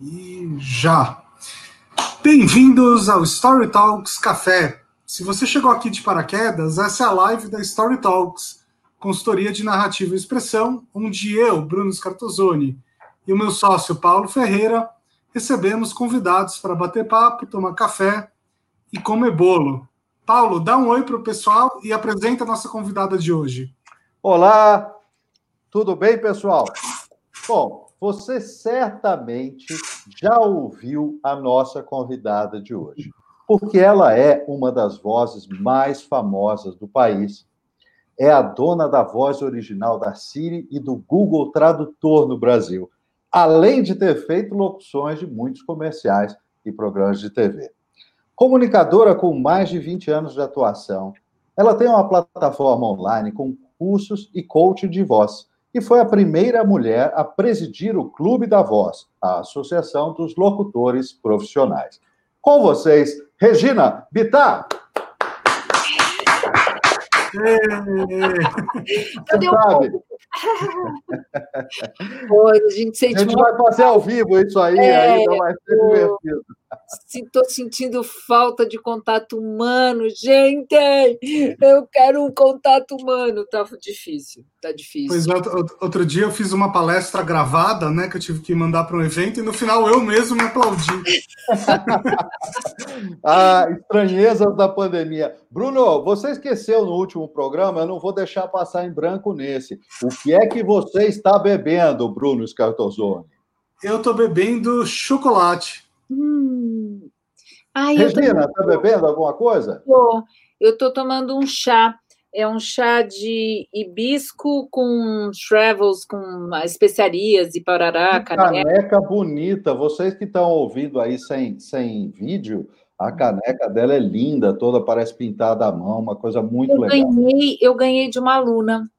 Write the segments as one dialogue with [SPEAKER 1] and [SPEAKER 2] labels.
[SPEAKER 1] E já. Bem-vindos ao Story Talks Café. Se você chegou aqui de paraquedas, essa é a live da Story Talks, consultoria de narrativa e expressão, onde eu, Bruno Scartozoni, e o meu sócio Paulo Ferreira recebemos convidados para bater papo, tomar café e comer bolo. Paulo, dá um oi para o pessoal e apresenta a nossa convidada de hoje.
[SPEAKER 2] Olá, tudo bem, pessoal? Bom, você certamente já ouviu a nossa convidada de hoje, porque ela é uma das vozes mais famosas do país. É a dona da voz original da Siri e do Google Tradutor no Brasil, além de ter feito locuções de muitos comerciais e programas de TV. Comunicadora com mais de 20 anos de atuação, ela tem uma plataforma online com cursos e coaching de voz e foi a primeira mulher a presidir o Clube da Voz, a Associação dos Locutores Profissionais. Com vocês, Regina Bittar.
[SPEAKER 3] Cadê o Oi, a gente sente
[SPEAKER 2] A gente vai fazer ao vivo isso aí, é, aí vai ser divertido.
[SPEAKER 3] Estou sentindo falta de contato humano, gente. Eu quero um contato humano. Tá difícil, tá difícil.
[SPEAKER 1] Pois é, outro dia eu fiz uma palestra gravada, né, que eu tive que mandar para um evento e no final eu mesmo me aplaudi.
[SPEAKER 2] ah, estranhezas da pandemia. Bruno, você esqueceu no último programa, eu não vou deixar passar em branco nesse. O que é que você está bebendo, Bruno Scartozoni?
[SPEAKER 1] Eu estou bebendo chocolate.
[SPEAKER 3] Hum.
[SPEAKER 2] Ai, Regina, está bebendo alguma coisa?
[SPEAKER 3] Eu estou tomando um chá. É um chá de hibisco com travels, com especiarias e parará,
[SPEAKER 2] caneca. Caneca bonita. Vocês que estão ouvindo aí sem, sem vídeo, a caneca dela é linda, toda parece pintada à mão, uma coisa muito
[SPEAKER 3] eu
[SPEAKER 2] legal.
[SPEAKER 3] Ganhei, eu ganhei de uma aluna,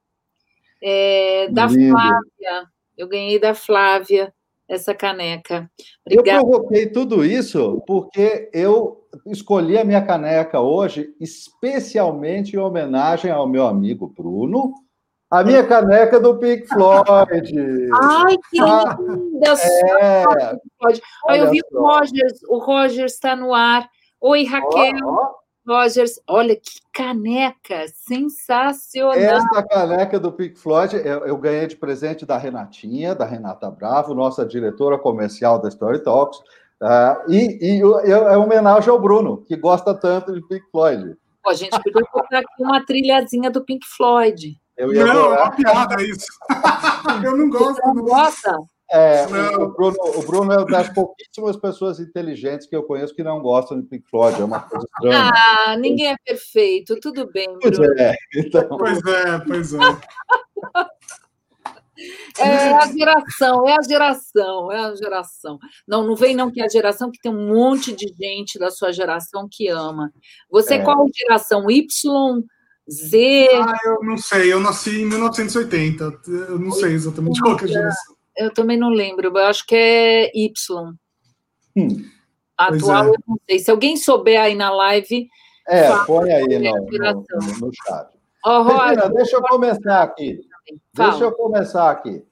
[SPEAKER 3] é, da Lindo. Flávia. Eu ganhei da Flávia essa caneca.
[SPEAKER 2] Obrigada. Eu provoquei tudo isso porque eu escolhi a minha caneca hoje especialmente em homenagem ao meu amigo Bruno, a minha caneca do Pink Floyd.
[SPEAKER 3] Ai, que ah, linda! É. Eu vi o Rogers, o Rogers está no ar. Oi, Raquel. Oh, oh. Rogers, olha que caneca sensacional.
[SPEAKER 2] Essa caneca do Pink Floyd eu, eu, ganhei de presente da Renatinha, da Renata Bravo, nossa diretora comercial da Story Talks, uh, e, e é homenagem ao Bruno, que gosta tanto de Pink Floyd.
[SPEAKER 3] a gente podia botar aqui uma trilhazinha do Pink Floyd.
[SPEAKER 1] Eu ia não, é uma piada isso. eu não gosto. Você
[SPEAKER 3] não gosta?
[SPEAKER 2] É, o, Bruno, o Bruno é das pouquíssimas pessoas inteligentes que eu conheço que não gostam de Pink Floyd, é uma coisa estranha.
[SPEAKER 3] Ah, ninguém é perfeito, tudo bem,
[SPEAKER 2] Bruno. Pois é, então...
[SPEAKER 1] Pois é, pois é.
[SPEAKER 3] É a geração, é a geração, é a geração. Não, não vem não que é a geração que tem um monte de gente da sua geração que ama. Você é. qual geração? Y, Z?
[SPEAKER 1] Ah, eu não sei, eu nasci em 1980, eu não sei exatamente qual é a geração
[SPEAKER 3] eu também não lembro, eu acho que é Y. Hum, Atual, é. eu não sei. Se alguém souber aí na live.
[SPEAKER 2] É, põe aí no, no, no, chat. Oh, Regina, deixa eu começar aqui. Fala. Deixa eu começar aqui.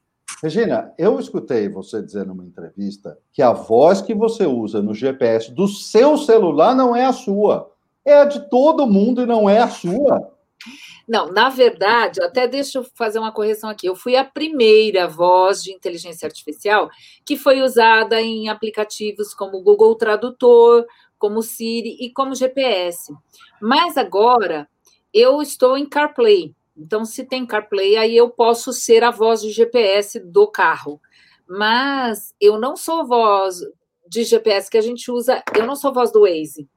[SPEAKER 2] Regina, eu escutei você dizer numa entrevista que a voz que você usa no GPS do seu celular não é a sua. É a de todo mundo e não é a sua.
[SPEAKER 3] Não, na verdade, até deixa eu fazer uma correção aqui. Eu fui a primeira voz de inteligência artificial que foi usada em aplicativos como Google Tradutor, como Siri e como GPS. Mas agora eu estou em CarPlay. Então, se tem CarPlay, aí eu posso ser a voz de GPS do carro. Mas eu não sou voz de GPS que a gente usa, eu não sou voz do Waze.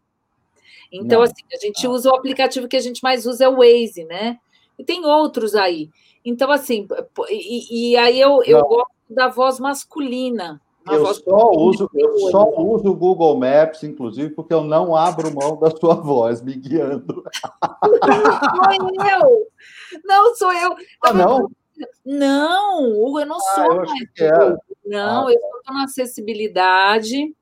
[SPEAKER 3] Então, não. assim, a gente usa o aplicativo que a gente mais usa é o Waze, né? E tem outros aí. Então, assim, e, e aí eu, eu gosto da voz masculina.
[SPEAKER 2] Eu só, uso, eu só uso o Google Maps, inclusive, porque eu não abro mão da sua voz me guiando.
[SPEAKER 3] Não sou eu! Não sou eu!
[SPEAKER 2] Ah, não?
[SPEAKER 3] Não, eu não ah, sou
[SPEAKER 2] eu mais.
[SPEAKER 3] Não, ah, eu estou na acessibilidade,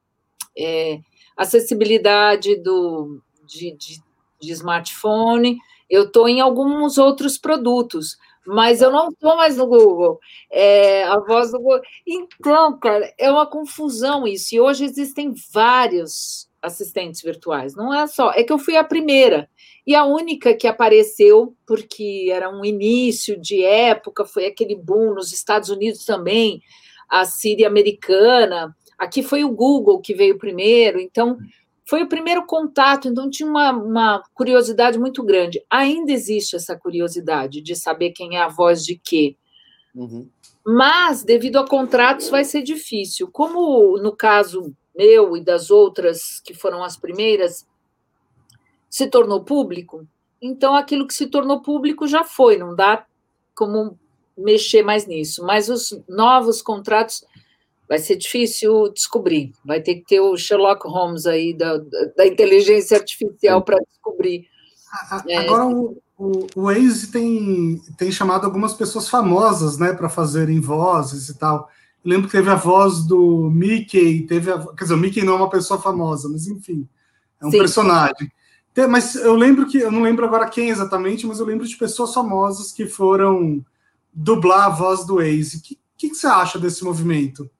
[SPEAKER 3] é, acessibilidade do, de, de, de smartphone, eu estou em alguns outros produtos, Mas eu não estou mais no Google. É, a voz do Google. Então, cara, é uma confusão isso. E hoje existem vários assistentes virtuais. Não é só. É que eu fui a primeira. E a única que apareceu, porque era um início de época, foi aquele boom nos Estados Unidos também, a Síria americana. Aqui foi o Google que veio primeiro. Então, foi o primeiro contato, então tinha uma, uma, curiosidade muito grande. Ainda existe essa curiosidade de saber quem é a voz de quê. Uhum. Mas, devido a contratos, vai ser difícil. Como no caso meu e das outras que foram as primeiras, se tornou público, então aquilo que se tornou público já foi, não dá como mexer mais nisso. Mas os novos contratos vai ser difícil descobrir. Vai ter que ter o Sherlock Holmes aí da, da inteligência artificial para descobrir.
[SPEAKER 1] Agora é. o, o, o Waze tem, tem chamado algumas pessoas famosas, né, para fazerem vozes e tal. Eu lembro que teve a voz do Mickey, teve a, quer dizer, o Mickey não é uma pessoa famosa, mas enfim, é um Sim. personagem. Mas eu lembro que, eu não lembro agora quem exatamente, mas eu lembro de pessoas famosas que foram dublar a voz do Waze. O que, que, que você acha desse movimento?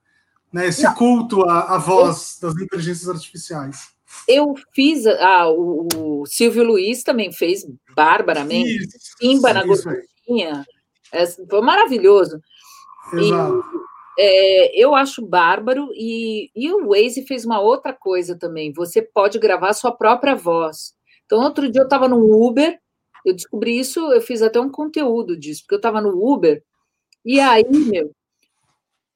[SPEAKER 1] Né, esse Não. culto à, à voz eu, das inteligências artificiais.
[SPEAKER 3] Eu fiz, ah, o, o Silvio Luiz também fez barbaramente, Simba na gordurinha, é, foi maravilhoso. Exato. E, é, eu acho bárbaro, e, e o Waze fez uma outra coisa também, você pode gravar sua própria voz. Então, outro dia eu estava no Uber, eu descobri isso, eu fiz até um conteúdo disso, porque eu estava no Uber, e aí, meu,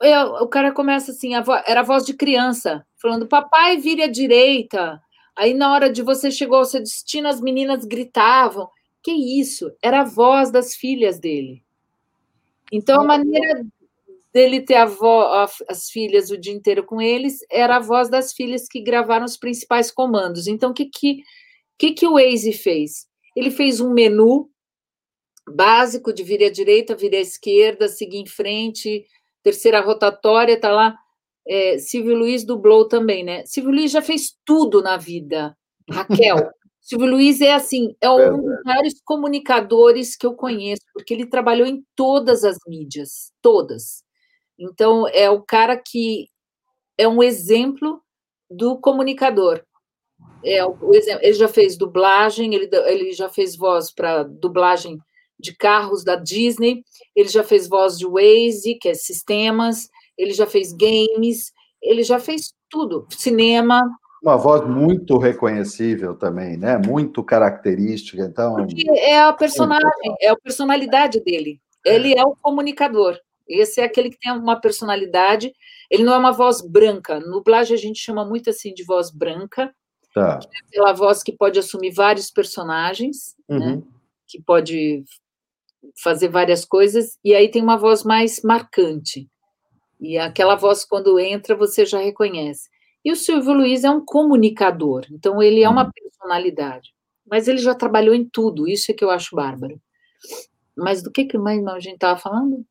[SPEAKER 3] eu, o cara começa assim, a era a voz de criança, falando, papai, vire à direita. Aí, na hora de você chegou ao seu destino, as meninas gritavam. Que isso? Era a voz das filhas dele. Então, a maneira dele ter a as filhas o dia inteiro com eles era a voz das filhas que gravaram os principais comandos. Então, o que, que, que, que o Waze fez? Ele fez um menu básico de vir à direita, vir à esquerda, seguir em frente, terceira rotatória, tá lá. É, Silvio Luiz dublou também, né? Silvio Luiz já fez tudo na vida. Raquel, Silvio Luiz é assim, é um dos maiores comunicadores que eu conheço, porque ele trabalhou em todas as mídias, todas. Então, é o cara que é um exemplo do comunicador. É, o, ele já fez dublagem, ele, ele já fez voz para dublagem de carros da Disney, ele já fez voz de Waze, que é sistemas, ele já fez games, ele já fez tudo, cinema.
[SPEAKER 2] Uma voz muito reconhecível também, né? Muito característica, então.
[SPEAKER 3] Porque é a personagem, é a personalidade dele. Ele é o comunicador. Esse é aquele que tem uma personalidade. Ele não é uma voz branca. No dublagem a gente chama muito assim de voz branca. Tá. É aquela voz que pode assumir vários personagens, né? uhum. né? Que pode fazer várias coisas, e aí tem uma voz mais marcante. E aquela voz, quando entra, você já reconhece. E o Silvio Luiz é um comunicador, então ele é uma uhum. personalidade. Mas ele já trabalhou em tudo, isso é que eu acho bárbaro. Mas do que, que mais a gente estava falando?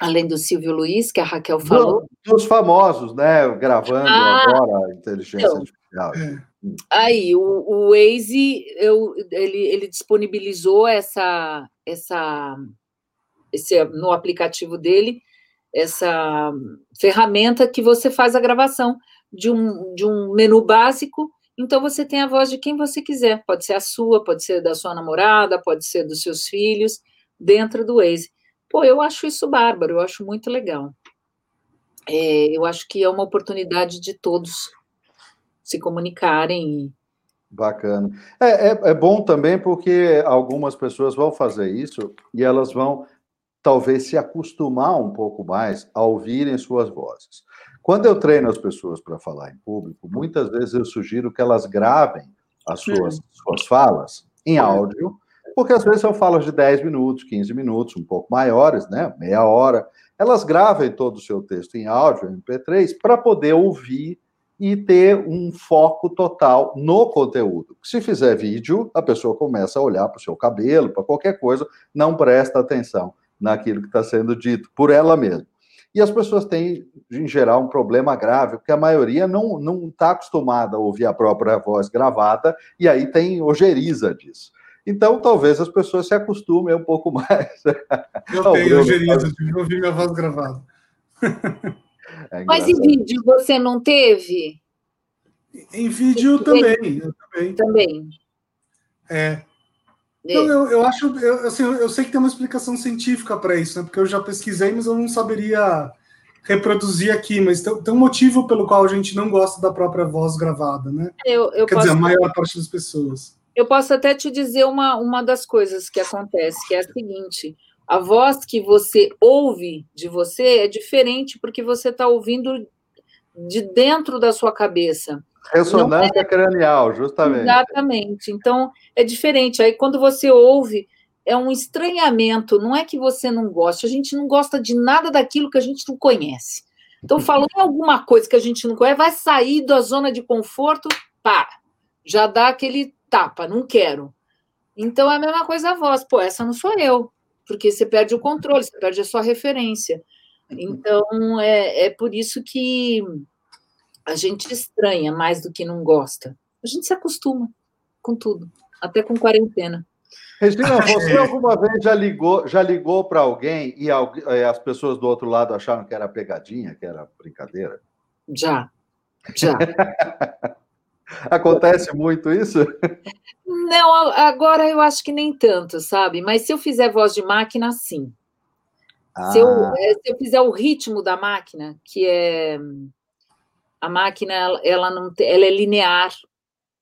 [SPEAKER 3] Além do Silvio Luiz, que a Raquel falou.
[SPEAKER 2] Dos famosos, né? Gravando ah, agora a inteligência então, artificial.
[SPEAKER 3] Aí, o, o Waze, eu, ele, ele disponibilizou essa, essa esse, no aplicativo dele, essa ferramenta que você faz a gravação de um, de um menu básico. Então, você tem a voz de quem você quiser. Pode ser a sua, pode ser da sua namorada, pode ser dos seus filhos, dentro do Waze. Pô, eu acho isso bárbaro, eu acho muito legal. É, eu acho que é uma oportunidade de todos se comunicarem.
[SPEAKER 2] Bacana. É, é, é, bom também porque algumas pessoas vão fazer isso e elas vão talvez se acostumar um pouco mais a ouvirem suas vozes. Quando eu treino as pessoas para falar em público, muitas vezes eu sugiro que elas gravem as suas, suas falas em áudio, porque às vezes eu falo de 10 minutos, 15 minutos, um pouco maiores, né? Meia hora. Elas gravem todo o seu texto em áudio, MP3, para poder ouvir e ter um foco total no conteúdo. Se fizer vídeo, a pessoa começa a olhar para o seu cabelo, para qualquer coisa, não presta atenção naquilo que está sendo dito por ela mesma. E as pessoas têm, em geral, um problema grave, porque a maioria não está acostumada a ouvir a própria voz gravada, e aí tem ojeriza disso. Então, talvez as pessoas se acostumem um pouco mais.
[SPEAKER 1] Eu tenho, eu tive que ouvir minha voz gravada.
[SPEAKER 3] É Mas em vídeo você não teve?
[SPEAKER 1] Em vídeo também, eu também.
[SPEAKER 3] Também.
[SPEAKER 1] É. Então, eu, eu acho, eu, assim, eu sei que tem uma explicação científica para isso, né? Porque eu já pesquisei, mas eu não saberia reproduzir aqui. Mas tem, tem um motivo pelo qual a gente não gosta da própria voz gravada, né?
[SPEAKER 3] Eu, eu
[SPEAKER 1] Quer
[SPEAKER 3] posso...
[SPEAKER 1] dizer, a maior parte das pessoas.
[SPEAKER 3] Eu posso até te dizer uma, uma das coisas que acontece, que é a seguinte: a voz que você ouve de você é diferente porque você está ouvindo de dentro da sua cabeça.
[SPEAKER 2] Ressonância é... cranial, justamente.
[SPEAKER 3] Exatamente. Então, é diferente. Aí, quando você ouve, é um estranhamento. Não é que você não gosta, a gente não gosta de nada daquilo que a gente não conhece. Então, falando em alguma coisa que a gente não conhece, vai sair da zona de conforto, pá, já dá aquele tapa, não quero. Então, é a mesma coisa a voz. Pô, essa não sou eu. Porque você perde o controle, você perde a sua referência. Então, é, é por isso que a gente estranha mais do que não gosta. A gente se acostuma com tudo, até com quarentena.
[SPEAKER 2] Regina, você alguma vez já ligou, já ligou para alguém e as pessoas do outro lado acharam que era pegadinha, que era brincadeira?
[SPEAKER 3] Já, já.
[SPEAKER 2] Acontece muito isso?
[SPEAKER 3] Não, agora eu acho que nem tanto, sabe? Mas se eu fizer voz de máquina, sim. Ah. Se, eu, é, se eu fizer o ritmo da máquina, que é a máquina ela não ela é linear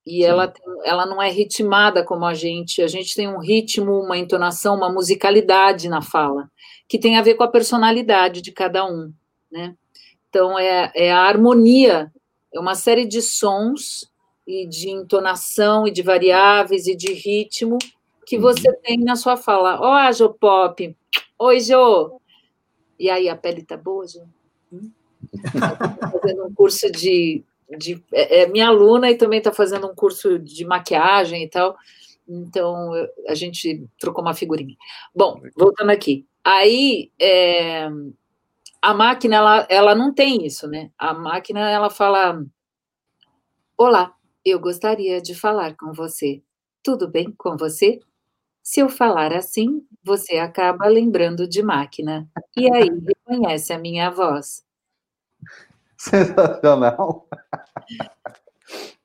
[SPEAKER 3] e ela, ela não é ritmada como a gente. A gente tem um ritmo, uma entonação, uma musicalidade na fala, que tem a ver com a personalidade de cada um, né? Então, é, é a harmonia, é uma série de sons e de entonação e de variáveis e de ritmo que uhum. você tem na sua fala. Ó, oh, Jô Pop! Oi, Jô! E aí, a pele tá boa, Jô? Hum? fazendo um curso de. de é, é minha aluna e também está fazendo um curso de maquiagem e tal. Então, a gente trocou uma figurinha. Bom, voltando aqui. Aí, é, a máquina, ela, ela não tem isso, né? A máquina, ela fala: Olá, eu gostaria de falar com você. Tudo bem com você? Se eu falar assim, você acaba lembrando de máquina. E aí reconhece a minha voz.
[SPEAKER 2] Sensacional.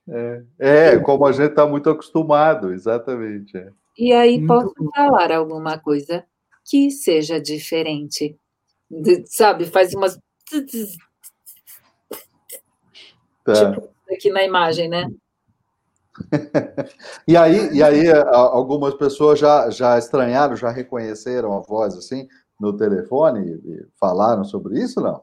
[SPEAKER 2] É, é, como a gente está muito acostumado, exatamente. É.
[SPEAKER 3] E aí posso falar alguma coisa que seja diferente. Sabe, faz umas. Tá. Tipo, aqui na imagem, né?
[SPEAKER 2] e aí, e aí algumas pessoas já, já estranharam, já reconheceram a voz assim no telefone e falaram sobre isso, não?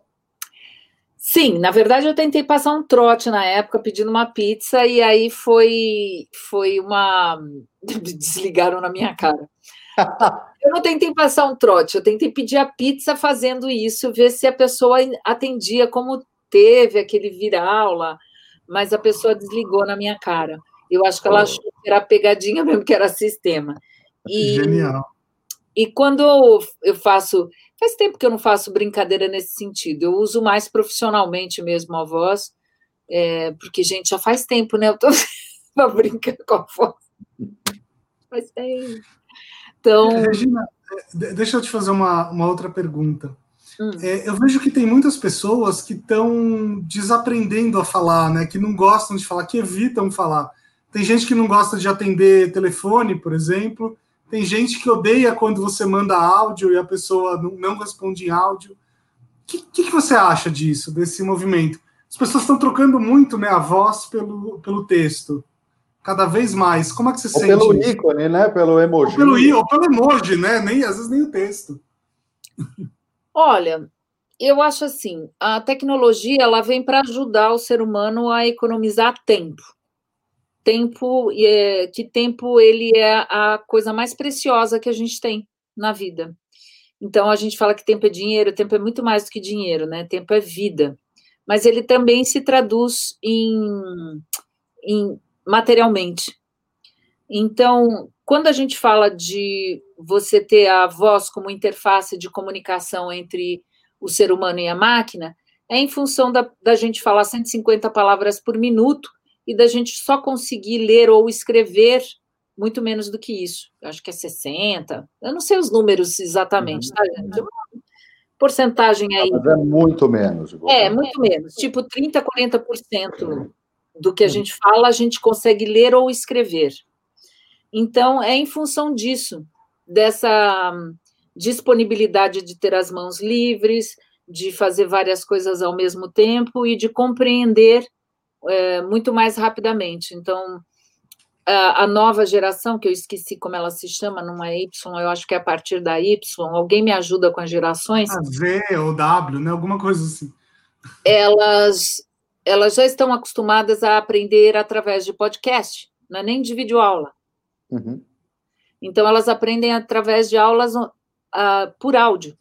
[SPEAKER 3] Sim, na verdade eu tentei passar um trote na época pedindo uma pizza e aí foi foi uma desligaram na minha cara. eu não tentei passar um trote, eu tentei pedir a pizza fazendo isso, ver se a pessoa atendia como teve aquele viral lá, mas a pessoa desligou na minha cara. Eu acho que ela achou que era pegadinha mesmo, que era sistema.
[SPEAKER 1] E, Genial.
[SPEAKER 3] E quando eu faço Faz tempo que eu não faço brincadeira nesse sentido. Eu uso mais profissionalmente mesmo a voz, é, porque, gente, já faz tempo, né? Eu tô brincando com a voz. Faz tempo. Então.
[SPEAKER 1] É, Regina, é, deixa eu te fazer uma, uma outra pergunta. Hum. É, eu vejo que tem muitas pessoas que estão desaprendendo a falar, né? Que não gostam de falar, que evitam falar. Tem gente que não gosta de atender telefone, por exemplo, tem gente que odeia quando você manda áudio e a pessoa não, não responde em áudio. O que, que, que, você acha disso, desse movimento? As pessoas estão trocando muito né, a voz pelo, pelo texto. Cada vez mais. Como é que você ou sente?
[SPEAKER 2] Pelo isso? ícone, né? Pelo emoji.
[SPEAKER 1] Ou pelo, ou pelo emoji, né? Nem, às vezes nem o texto.
[SPEAKER 3] Olha, eu acho assim, a tecnologia ela vem para ajudar o ser humano a economizar tempo tempo é, que tempo ele é a coisa mais preciosa que a gente tem na vida. Então a gente fala que tempo é dinheiro, tempo é muito mais do que dinheiro, né? Tempo é vida. Mas ele também se traduz em, em materialmente. Então, quando a gente fala de você ter a voz como interface de comunicação entre o ser humano e a máquina, é em função da, da gente falar 150 palavras por minuto e da gente só conseguir ler ou escrever muito menos do que isso. Acho que é 60. Eu não sei os números exatamente, tá, gente? Uma porcentagem aí.
[SPEAKER 2] Mas é muito menos.
[SPEAKER 3] É, muito menos. Tipo 30, 40% do que a gente fala, a gente consegue ler ou escrever. Então, é em função disso, dessa disponibilidade de ter as mãos livres, de fazer várias coisas ao mesmo tempo e de compreender é, muito mais rapidamente. Então, a, a, nova geração, que eu esqueci como ela se chama, não é Y, eu acho que é a partir da Y, alguém me ajuda com as gerações? A
[SPEAKER 1] Z ou W, né? Alguma coisa assim.
[SPEAKER 3] Elas, elas já estão acostumadas a aprender através de podcast, não é nem de videoaula. Uhum. Então, elas aprendem através de aulas uh, por áudio.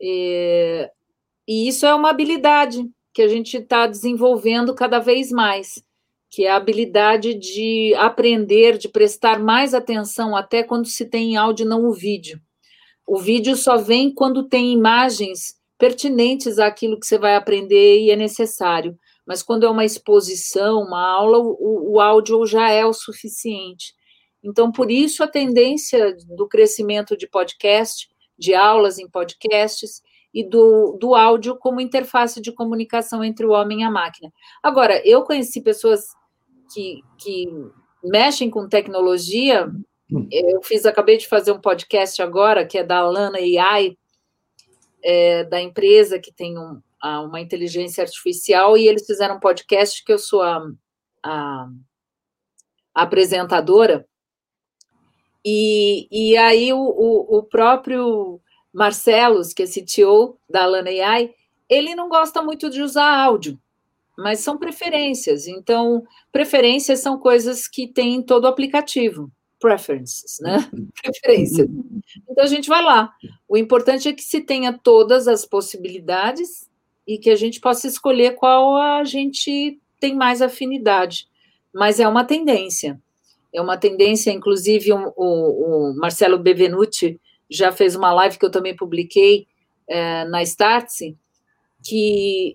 [SPEAKER 3] E, e isso é uma habilidade que a gente está desenvolvendo cada vez mais, que é a habilidade de aprender, de prestar mais atenção até quando se tem áudio não o vídeo. O vídeo só vem quando tem imagens pertinentes àquilo que você vai aprender e é necessário. Mas quando é uma exposição, uma aula, o, o áudio já é o suficiente. Então, por isso, a tendência do crescimento de podcast de aulas em podcasts e do, do áudio como interface de comunicação entre o homem e a máquina. Agora, eu conheci pessoas que, que mexem com tecnologia. Eu fiz, acabei de fazer um podcast agora, que é da Lana AI, é, da empresa que tem um, uma inteligência artificial, e eles fizeram um podcast que eu sou a, a, a apresentadora, e, e aí o, o, o próprio Marcelos, que é CTO da Lana AI, ele não gosta muito de usar áudio, mas são preferências. Então, preferências são coisas que tem em todo o aplicativo. Preferences, né? Preferências. Então, a gente vai lá. O importante é que se tenha todas as possibilidades e que a gente possa escolher qual a gente tem mais afinidade. Mas é uma tendência é uma tendência, inclusive o, o Marcelo Bevenuti já fez uma live que eu também publiquei é, na Startse, que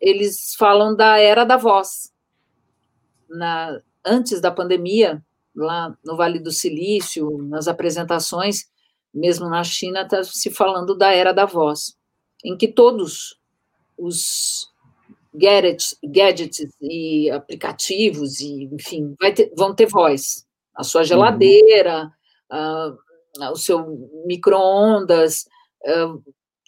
[SPEAKER 3] eles falam da era da voz. Na, antes da pandemia, lá no Vale do Silício, nas apresentações, mesmo na China, está se falando da era da voz, em que todos os gadgets, gadgets e aplicativos, e, enfim, ter, vão ter voz. A sua geladeira, uhum. Uh, o seu micro-ondas,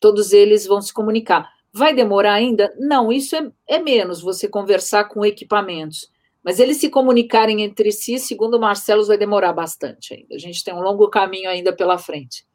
[SPEAKER 3] todos eles vão se comunicar. Vai demorar ainda? Não, isso é, é menos você conversar com equipamentos. Mas eles se comunicarem entre si, segundo o Marcelo, vai demorar bastante ainda. A gente tem um longo caminho ainda pela frente.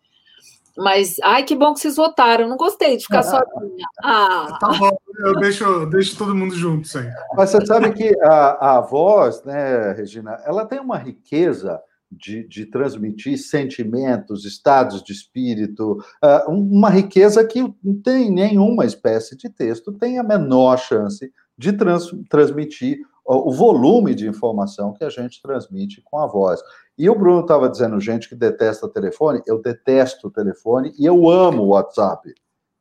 [SPEAKER 3] Mas, ai, que bom que vocês votaram. Não gostei de ficar ah, sozinha. Ah.
[SPEAKER 1] Tá bom, eu deixo, eu deixo todo mundo junto, sim.
[SPEAKER 2] Mas você sabe que a, a voz, né, Regina, ela tem uma riqueza de, de transmitir sentimentos, estados de espírito, uh, uma riqueza que não tem nenhuma espécie de texto, tem a menor chance de trans, transmitir o volume de informação que a gente transmite com a voz. E o Bruno estava dizendo, gente que detesta telefone, eu detesto telefone e eu amo o WhatsApp,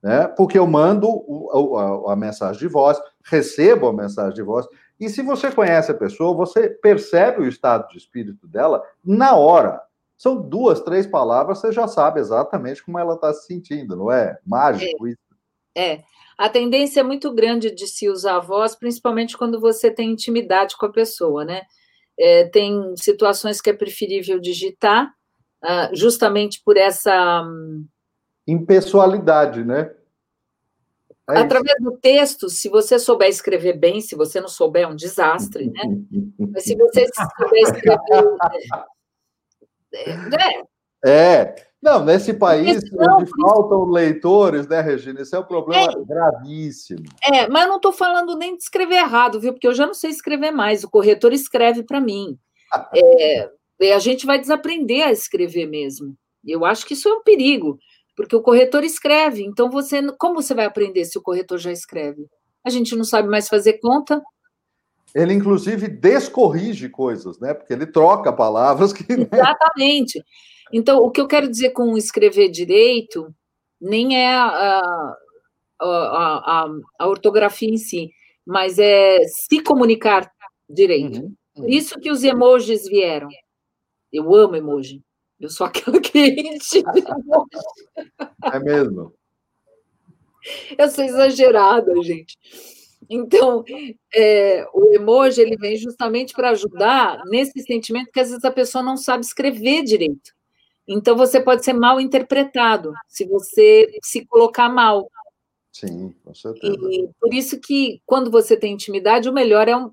[SPEAKER 2] né? Porque eu mando o, a, a, mensagem de voz, recebo a mensagem de voz, e se você conhece a pessoa, você percebe o estado de espírito dela na hora. São duas, três palavras, você já sabe exatamente como ela está se sentindo, não é? Mágico
[SPEAKER 3] é. isso. É. A tendência é muito grande de se usar a voz, principalmente quando você tem intimidade com a pessoa, né? É, tem situações que é preferível digitar, uh, justamente por essa.
[SPEAKER 2] Impessoalidade, né?
[SPEAKER 3] É Através do texto, se você souber escrever bem, se você não souber, é um desastre, né? Mas se você souber escrever.
[SPEAKER 2] É, né? é. Não, nesse país não, onde faltam leitores, né, Regina? Esse é um problema é, gravíssimo.
[SPEAKER 3] É, mas eu não estou falando nem de escrever errado, viu? Porque eu já não sei escrever mais. O corretor escreve para mim. é, a gente vai desaprender a escrever mesmo. Eu acho que isso é um perigo, porque o corretor escreve. Então, você, como você vai aprender se o corretor já escreve? A gente não sabe mais fazer conta.
[SPEAKER 2] Ele, inclusive, descorrige coisas, né? Porque ele troca palavras que.
[SPEAKER 3] Né? Exatamente. Então, o que eu quero dizer com escrever direito nem é a, a, a, a ortografia em si, mas é se comunicar direito. Uhum, uhum. Isso que os emojis vieram. Eu amo emoji. Eu sou aquela que
[SPEAKER 2] É mesmo.
[SPEAKER 3] Eu sou exagerada, gente. Então, é, o emoji ele vem justamente para ajudar nesse sentimento que às vezes a pessoa não sabe escrever direito. Então, você pode ser mal interpretado se você se colocar mal.
[SPEAKER 2] Sim, com certeza.
[SPEAKER 3] E por isso que, quando você tem intimidade, o melhor é um,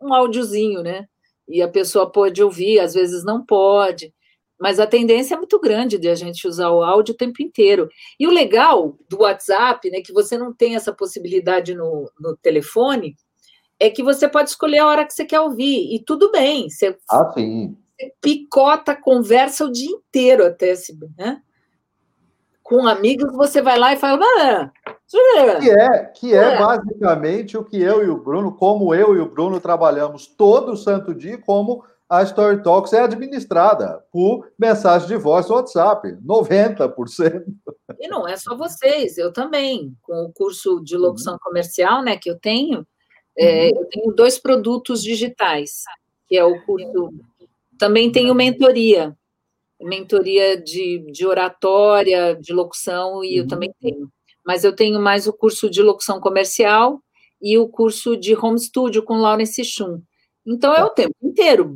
[SPEAKER 3] um áudiozinho, né? E a pessoa pode ouvir, às vezes não pode. Mas a tendência é muito grande de a gente usar o áudio o tempo inteiro. E o legal do WhatsApp, né, que você não tem essa possibilidade no, no telefone, é que você pode escolher a hora que você quer ouvir. E tudo bem. Você,
[SPEAKER 2] ah, sim
[SPEAKER 3] picota a conversa o dia inteiro até se, né? Com amigos, você vai lá e fala. Ah,
[SPEAKER 2] que é, que é, é basicamente o que eu e o Bruno, como eu e o Bruno trabalhamos todo santo dia, como a Story Talks é administrada por mensagem de voz no WhatsApp, 90%.
[SPEAKER 3] E não é só vocês, eu também, com o curso de locução uhum. comercial, né, que eu tenho, é, uhum. eu tenho dois produtos digitais, que é o curso também tenho mentoria, mentoria de, de oratória, de locução, e uhum. eu também tenho. Mas eu tenho mais o curso de locução comercial e o curso de home studio com Lawrence Chum. Então é o tempo inteiro.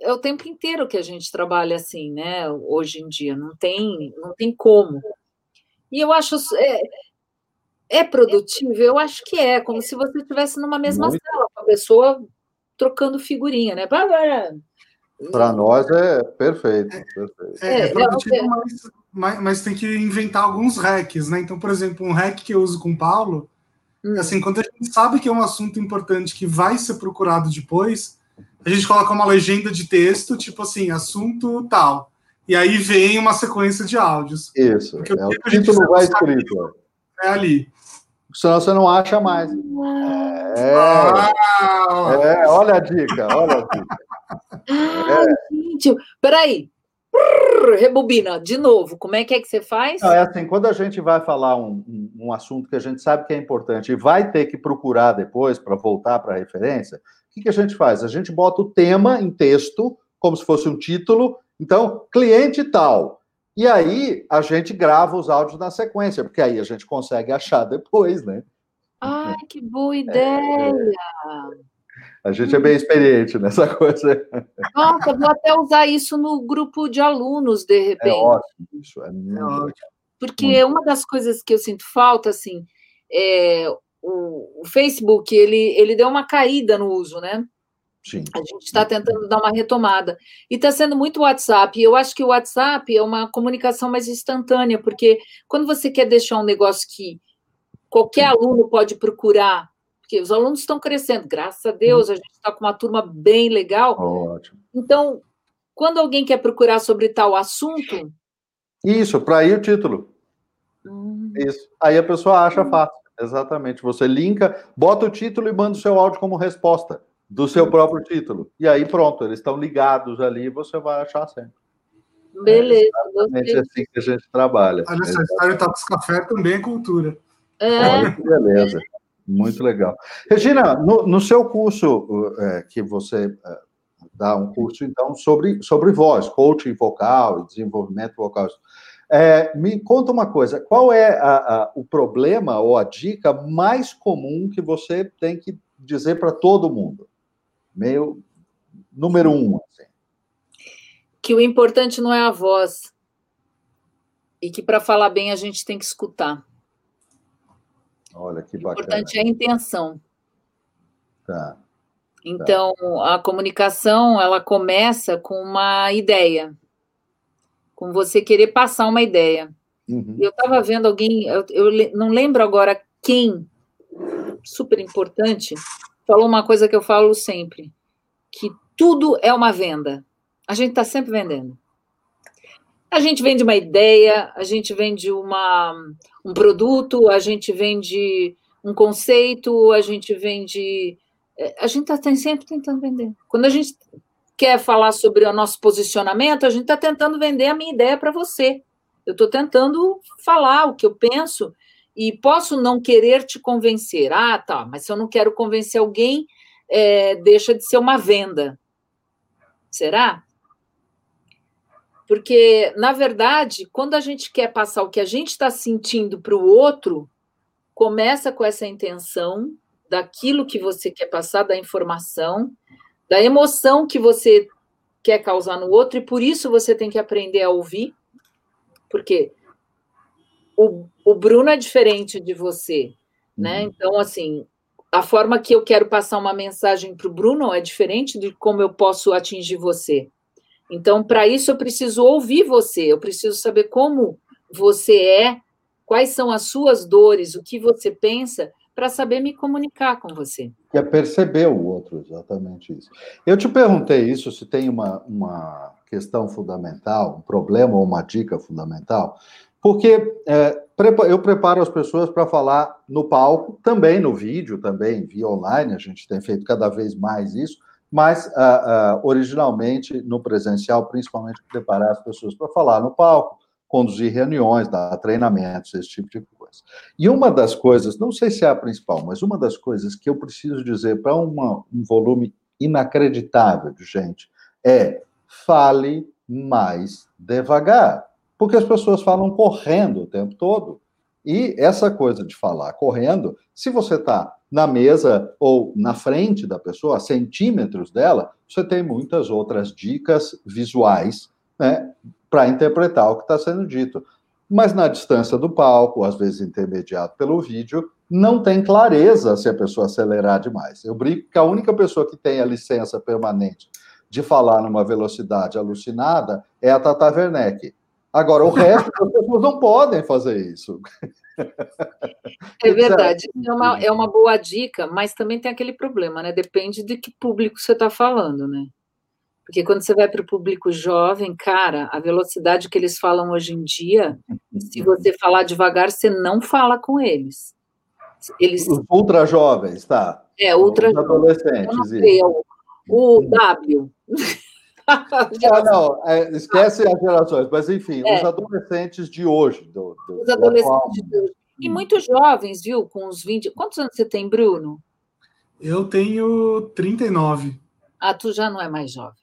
[SPEAKER 3] É o tempo inteiro que a gente trabalha assim, né? Hoje em dia. Não tem, não tem como. E eu acho. É, é produtivo? Eu acho que é, como se você estivesse numa mesma Muito. sala com a pessoa trocando figurinha, né?
[SPEAKER 2] Para nós é perfeito. perfeito.
[SPEAKER 1] É, é, é produtivo, é, mas, mas, mas, tem que inventar alguns hacks, né? Então, por exemplo, um hack que eu uso com o Paulo. Assim, quando a gente sabe que é um assunto importante que vai ser procurado depois, a gente coloca uma legenda de texto, tipo assim, assunto tal. E aí vem uma sequência de áudios.
[SPEAKER 2] Isso. Porque é, o título vai escrito.
[SPEAKER 1] É ali
[SPEAKER 2] senão você não acha mais. É, é, olha a dica, olha a dica.
[SPEAKER 3] Ah, é. gente, peraí. Rebobina, de novo, como é que é que você faz?
[SPEAKER 2] Não, é assim, quando a gente vai falar um, um, um, assunto que a gente sabe que é importante e vai ter que procurar depois para voltar para a referência, o que, que a gente faz? A gente bota o tema em texto, como se fosse um título. Então, cliente tal, e aí a gente grava os áudios na sequência, porque aí a gente consegue achar depois, né?
[SPEAKER 3] Ai, que boa ideia! É,
[SPEAKER 2] a gente é bem experiente nessa coisa.
[SPEAKER 3] Nossa, vou até usar isso no grupo de alunos, de repente. É
[SPEAKER 2] ótimo, isso é, muito é ótimo.
[SPEAKER 3] Porque muito. uma das coisas que eu sinto falta, assim, é o, o Facebook, ele, ele deu uma caída no uso, né?
[SPEAKER 2] Sim.
[SPEAKER 3] A gente está tentando dar uma retomada. E está sendo muito WhatsApp. E eu acho que o WhatsApp é uma comunicação mais instantânea, porque quando você quer deixar um negócio que qualquer aluno pode procurar, porque os alunos estão crescendo, graças a Deus, a gente está com uma turma bem legal.
[SPEAKER 2] Ótimo.
[SPEAKER 3] Então, quando alguém quer procurar sobre tal assunto.
[SPEAKER 2] Isso, para aí o título. Hum. Isso. Aí a pessoa acha hum. fácil. Exatamente. Você linka, bota o título e manda o seu áudio como resposta do seu próprio título. E aí pronto, eles estão ligados ali e você vai achar sempre.
[SPEAKER 3] Beleza.
[SPEAKER 2] É assim que a gente trabalha.
[SPEAKER 1] Olha, essa história Tapas Café também é cultura.
[SPEAKER 3] É.
[SPEAKER 2] Olha que beleza. Muito legal. Regina, no, no seu curso, é, que você é, dá um curso, então, sobre, sobre voz, coaching vocal e desenvolvimento vocal. É, me conta uma coisa, qual é a, a, o problema ou a dica mais comum que você tem que dizer para todo mundo? meio número um. Assim.
[SPEAKER 3] Que o importante não é a voz. E que para falar bem a gente tem que escutar.
[SPEAKER 2] Olha que bacana.
[SPEAKER 3] O importante é a intenção.
[SPEAKER 2] Tá.
[SPEAKER 3] Então, tá. a comunicação, ela começa com uma ideia. Com você querer passar uma ideia. Uhum. Eu estava vendo alguém, eu, eu não lembro agora quem, super importante, falou uma coisa que eu falo sempre, que tudo é uma venda. A gente está sempre vendendo. A gente vende uma ideia, a gente vende uma, um produto, a gente vende um conceito, a gente vende. É, a gente está sempre tentando vender. Quando a gente quer falar sobre o nosso posicionamento, a gente está tentando vender a minha ideia para você. Eu estou tentando falar o que eu penso e posso não querer te convencer. Ah, tá, mas se eu não quero convencer alguém, é, deixa de ser uma venda. Será? Porque, na verdade, quando a gente quer passar o que a gente está sentindo para o outro, começa com essa intenção daquilo que você quer passar, da informação, da emoção que você quer causar no outro, e por isso você tem que aprender a ouvir, porque o, o Bruno é diferente de você, né? Uhum. Então, assim, a forma que eu quero passar uma mensagem para o Bruno é diferente de como eu posso atingir você. Então, para isso, eu preciso ouvir você, eu preciso saber como você é, quais são as suas dores, o que você pensa, para saber me comunicar com você.
[SPEAKER 2] É perceber o outro, exatamente isso. Eu te perguntei isso, se tem uma, uma questão fundamental, um problema ou uma dica fundamental, porque é, eu preparo as pessoas para falar no palco, também no vídeo, também via online, a gente tem feito cada vez mais isso, mas uh, uh, originalmente no presencial, principalmente preparar as pessoas para falar no palco, conduzir reuniões, dar treinamentos, esse tipo de coisa. E uma das coisas, não sei se é a principal, mas uma das coisas que eu preciso dizer para um volume inacreditável de gente é fale mais devagar. Porque as pessoas falam correndo o tempo todo. E essa coisa de falar correndo, se você está na mesa ou na frente da pessoa, a centímetros dela, você tem muitas outras dicas visuais né, para interpretar o que está sendo dito. Mas na distância do palco, às vezes intermediado pelo vídeo, não tem clareza se a pessoa acelerar demais. Eu brinco que a única pessoa que tem a licença permanente de falar numa velocidade alucinada é a Tata Werneck. Agora, o resto das pessoas não podem fazer isso.
[SPEAKER 3] É verdade. É uma, é uma boa dica, mas também tem aquele problema, né? Depende de que público você está falando, né? Porque quando você vai para o público jovem, cara, a velocidade que eles falam hoje em dia, se você falar devagar, você não fala com eles.
[SPEAKER 2] Eles... Os ultra jovens, tá?
[SPEAKER 3] É, ultra jovens.
[SPEAKER 2] adolescentes. Sei,
[SPEAKER 3] o, o W.
[SPEAKER 2] ah, não, é, esquece as gerações, mas enfim, é. os adolescentes de hoje. Do,
[SPEAKER 3] do, os adolescentes de hoje. E muito jovens, viu? Com uns 20. Quantos anos você tem, Bruno?
[SPEAKER 1] Eu tenho 39.
[SPEAKER 3] Ah, tu já não é mais jovem.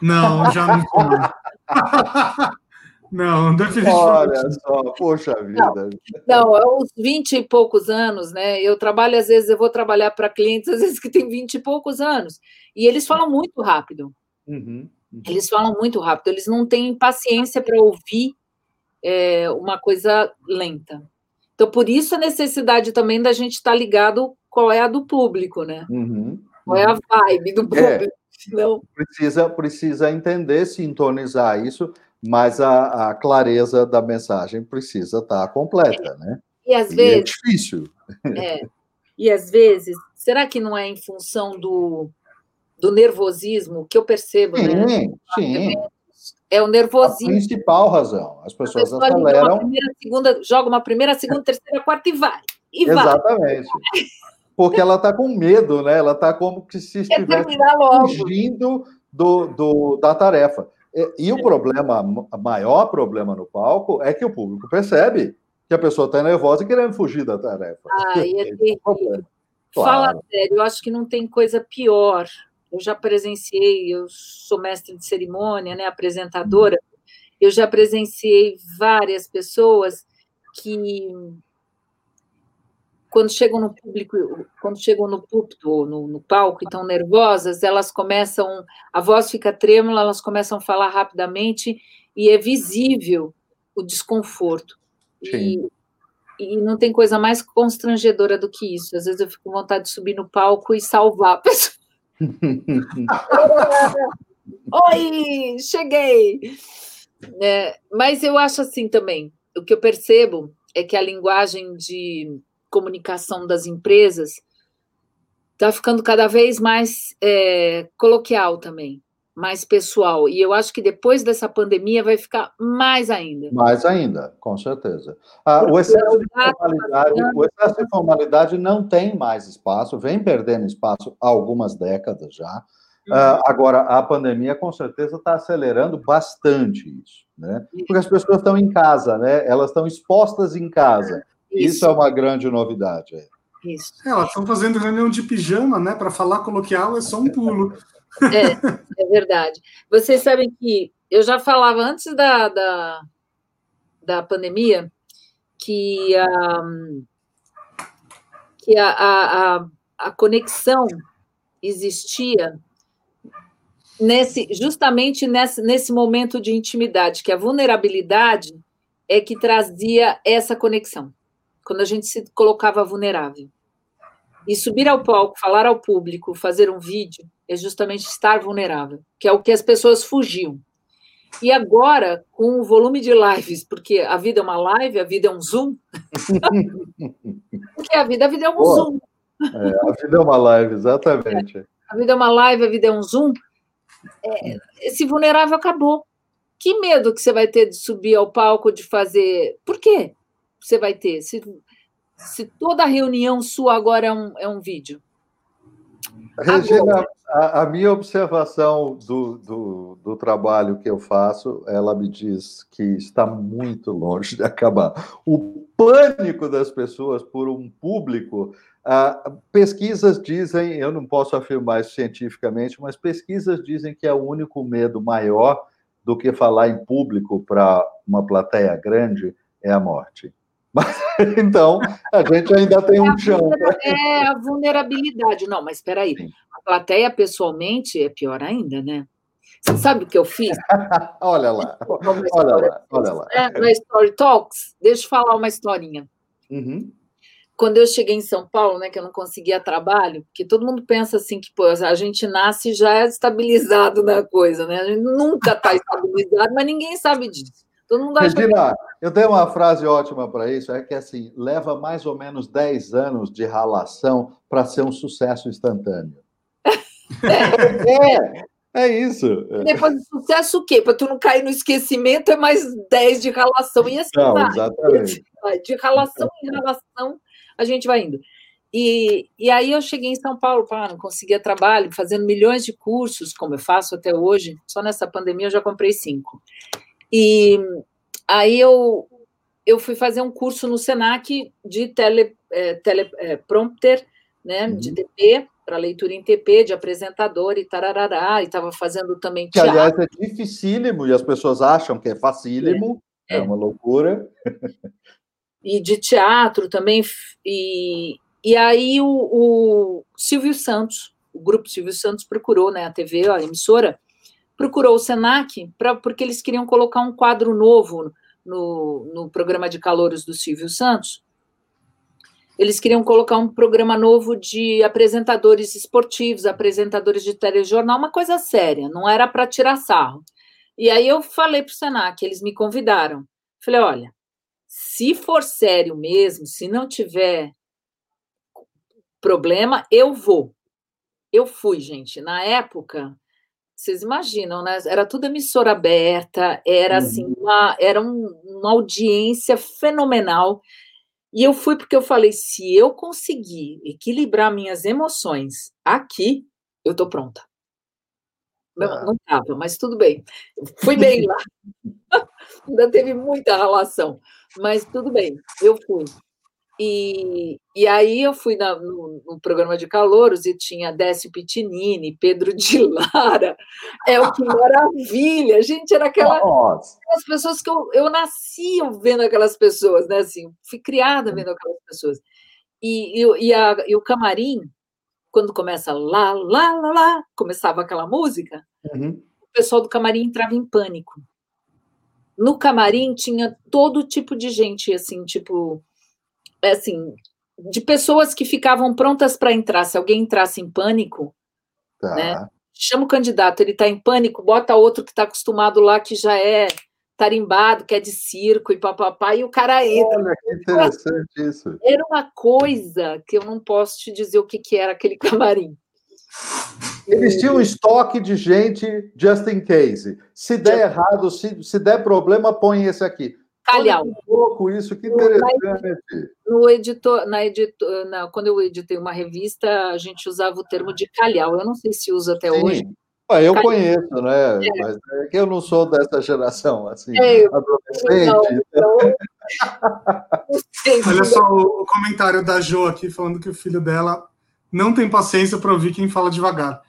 [SPEAKER 1] Não, já não sou mais. Não, definitivamente.
[SPEAKER 2] Olha só, poxa vida.
[SPEAKER 3] Não, não, é uns 20 e poucos anos, né? Eu trabalho, às vezes, eu vou trabalhar para clientes, às vezes, que têm 20 e poucos anos. E eles falam muito rápido. Uhum. Uhum. Eles falam muito rápido, eles não têm paciência para ouvir é, uma coisa lenta. Então, por isso a necessidade também da gente estar tá ligado qual é a do público, né? Uhum. Qual é a vibe do é. público. É, não.
[SPEAKER 2] Precisa, precisa entender, sintonizar isso, mas a, a clareza da mensagem precisa estar tá completa, é. né?
[SPEAKER 3] E às e é vezes. É
[SPEAKER 2] difícil.
[SPEAKER 3] É. E às vezes, será que não é em função do, do nervosismo que eu percebo, sim,
[SPEAKER 2] né? Sim.
[SPEAKER 3] É o nervosismo. A
[SPEAKER 2] principal razão. As pessoas aceleram.
[SPEAKER 3] Uma primeira, segunda, joga uma primeira, segunda, terceira, quarta e vai. E
[SPEAKER 2] Exatamente. Vai. Porque ela está com medo, né? Ela está como se estivesse fugindo do, do, da tarefa. E, e o problema, o maior problema no palco é que o público percebe que a pessoa está nervosa e querendo fugir da tarefa.
[SPEAKER 3] Ah, é, é Claro. Fala sério, eu acho que não tem coisa pior eu já presenciei, eu sou mestre de cerimônia, né, apresentadora, eu já presenciei várias pessoas que quando chegam no público, quando chegam no púlpito ou no, no palco, estão nervosas, elas começam, a voz fica trêmula, elas começam a falar rapidamente e é visível o desconforto. E, e não tem coisa mais constrangedora do que isso. Às vezes eu fico com vontade de subir no palco e salvar a pessoa. Oi, cheguei! É, mas eu acho assim também. O que eu percebo é que a linguagem de comunicação das empresas está ficando cada vez mais é, coloquial também mais pessoal. E eu acho que depois dessa pandemia vai ficar mais ainda.
[SPEAKER 2] Mais ainda, com certeza. Ah, o, excesso de formalidade, o excesso de formalidade não tem mais espaço, vem perdendo espaço há algumas décadas já. Uhum. Uh, agora, a pandemia com certeza está acelerando bastante isso, né? Porque as pessoas estão em casa, né? Elas estão expostas em casa. Isso, isso é uma grande novidade.
[SPEAKER 1] Isso. É, elas estão fazendo reunião de pijama, né? Para falar coloquial é só um pulo.
[SPEAKER 3] É, é verdade. Vocês sabem que eu já falava antes da, da, da pandemia que, um, que a, a, a conexão existia nesse justamente nesse, nesse momento de intimidade, que a vulnerabilidade é que trazia essa conexão, quando a gente se colocava vulnerável. E subir ao palco, falar ao público, fazer um vídeo, é justamente estar vulnerável, que é o que as pessoas fugiam. E agora, com o volume de lives, porque a vida é uma live, a vida é um Zoom. porque a vida, a vida é um Boa. Zoom.
[SPEAKER 2] É, a vida é uma live, exatamente. É,
[SPEAKER 3] a vida é uma live, a vida é um Zoom. É, esse vulnerável acabou. Que medo que você vai ter de subir ao palco, de fazer. Por quê? Você vai ter. Se, se toda reunião sua agora é um, é um vídeo.
[SPEAKER 2] Regina, a, a, minha observação do, do, do, trabalho que eu faço, ela me diz que está muito longe de acabar. O pânico das pessoas por um público. Ah, pesquisas dizem, eu não posso afirmar isso cientificamente, mas pesquisas dizem que é o único medo maior do que falar em público para uma plateia grande é a morte. Mas, então, a gente ainda tem um chão.
[SPEAKER 3] É a vulnerabilidade. Não, mas espera aí. A plateia, pessoalmente, é pior ainda, né? Você sabe o que eu fiz?
[SPEAKER 2] olha lá, olha lá, olha lá.
[SPEAKER 3] É, no Story Talks, deixa eu falar uma historinha. Uhum. Quando eu cheguei em São Paulo, né, que eu não conseguia trabalho, porque todo mundo pensa assim que pô, a gente nasce já é estabilizado na coisa, né? A gente nunca está estabilizado, mas ninguém sabe disso. Todo mundo
[SPEAKER 2] acha Regina, que... eu tenho uma frase ótima para isso, é que assim, leva mais ou menos 10 anos de ralação para ser um sucesso instantâneo. é, é isso.
[SPEAKER 3] Depois do sucesso, o quê? Para tu não cair no esquecimento, é mais 10 de ralação. E assim
[SPEAKER 2] não, vai. Exatamente.
[SPEAKER 3] De ralação em ralação, a gente vai indo. E, e aí eu cheguei em São Paulo, pá, não conseguia trabalho, fazendo milhões de cursos, como eu faço até hoje. Só nessa pandemia eu já comprei cinco. E aí eu, eu fui fazer um curso no Senac de tele, é, teleprompter, é, né, uhum. de TP, para leitura em TP, de apresentador e tararará, e estava fazendo também
[SPEAKER 2] teatro. Que, aliás, é dificílimo, e as pessoas acham que é facílimo, é, é. uma loucura.
[SPEAKER 3] E de teatro também, e, e aí o, o Silvio Santos, o grupo Silvio Santos procurou, né, a TV, a emissora, procurou o SENAC pra, porque eles queriam colocar um quadro novo no, no programa de calouros do Silvio Santos. Eles queriam colocar um programa novo de apresentadores esportivos, apresentadores de telejornal, uma coisa séria, não era para tirar sarro. E aí eu falei para o Senac, eles me convidaram. Falei, olha, se for sério mesmo, se não tiver problema, eu vou. Eu fui, gente. Na época, vocês imaginam, né? Era tudo emissora aberta, era assim, uhum. uma, era um, uma audiência fenomenal. E eu fui porque eu falei: se eu conseguir equilibrar minhas emoções aqui, eu tô pronta. Ah. Não estava, mas tudo bem. Fui bem lá. Ainda teve muita relação, mas tudo bem, eu fui. E, e aí eu fui na, no, no, programa de calouros e tinha Décio Pitinini, Pedro de Lara, é o que maravilha, gente, era aquela, aquelas pessoas que eu, eu nasci vendo aquelas pessoas, né, assim, fui criada vendo aquelas pessoas. E, e, e, a, e o camarim, quando começa lá, lá, lá, lá, começava aquela música, uhum. o pessoal do camarim entrava em pânico. No camarim tinha todo tipo de gente, assim, tipo assim, de pessoas que ficavam prontas para entrar. Se alguém entrasse em pânico, tá. né? Chama o candidato, ele está em pânico, bota outro que está acostumado lá, que já é tarimbado, que é de circo e papapá, e o cara entra.
[SPEAKER 2] Olha, que interessante isso.
[SPEAKER 3] Era uma coisa que eu não posso te dizer o que, que era aquele camarim.
[SPEAKER 2] Eles tinham um estoque de gente just in case. Se der errado, se, se der problema, põe esse aqui.
[SPEAKER 3] Calhau.
[SPEAKER 2] Um pouco isso, que interessante.
[SPEAKER 3] No editor, na editor, na, quando eu editei uma revista, a gente usava o termo de calhau. Eu não sei se usa até Sim. hoje.
[SPEAKER 2] eu calhau. conheço, né? É. Mas é que eu não sou dessa geração, assim, é, adolescente. Não, então...
[SPEAKER 1] Olha só o, o comentário da Jo aqui falando que o filho dela não tem paciência para ouvir quem fala devagar.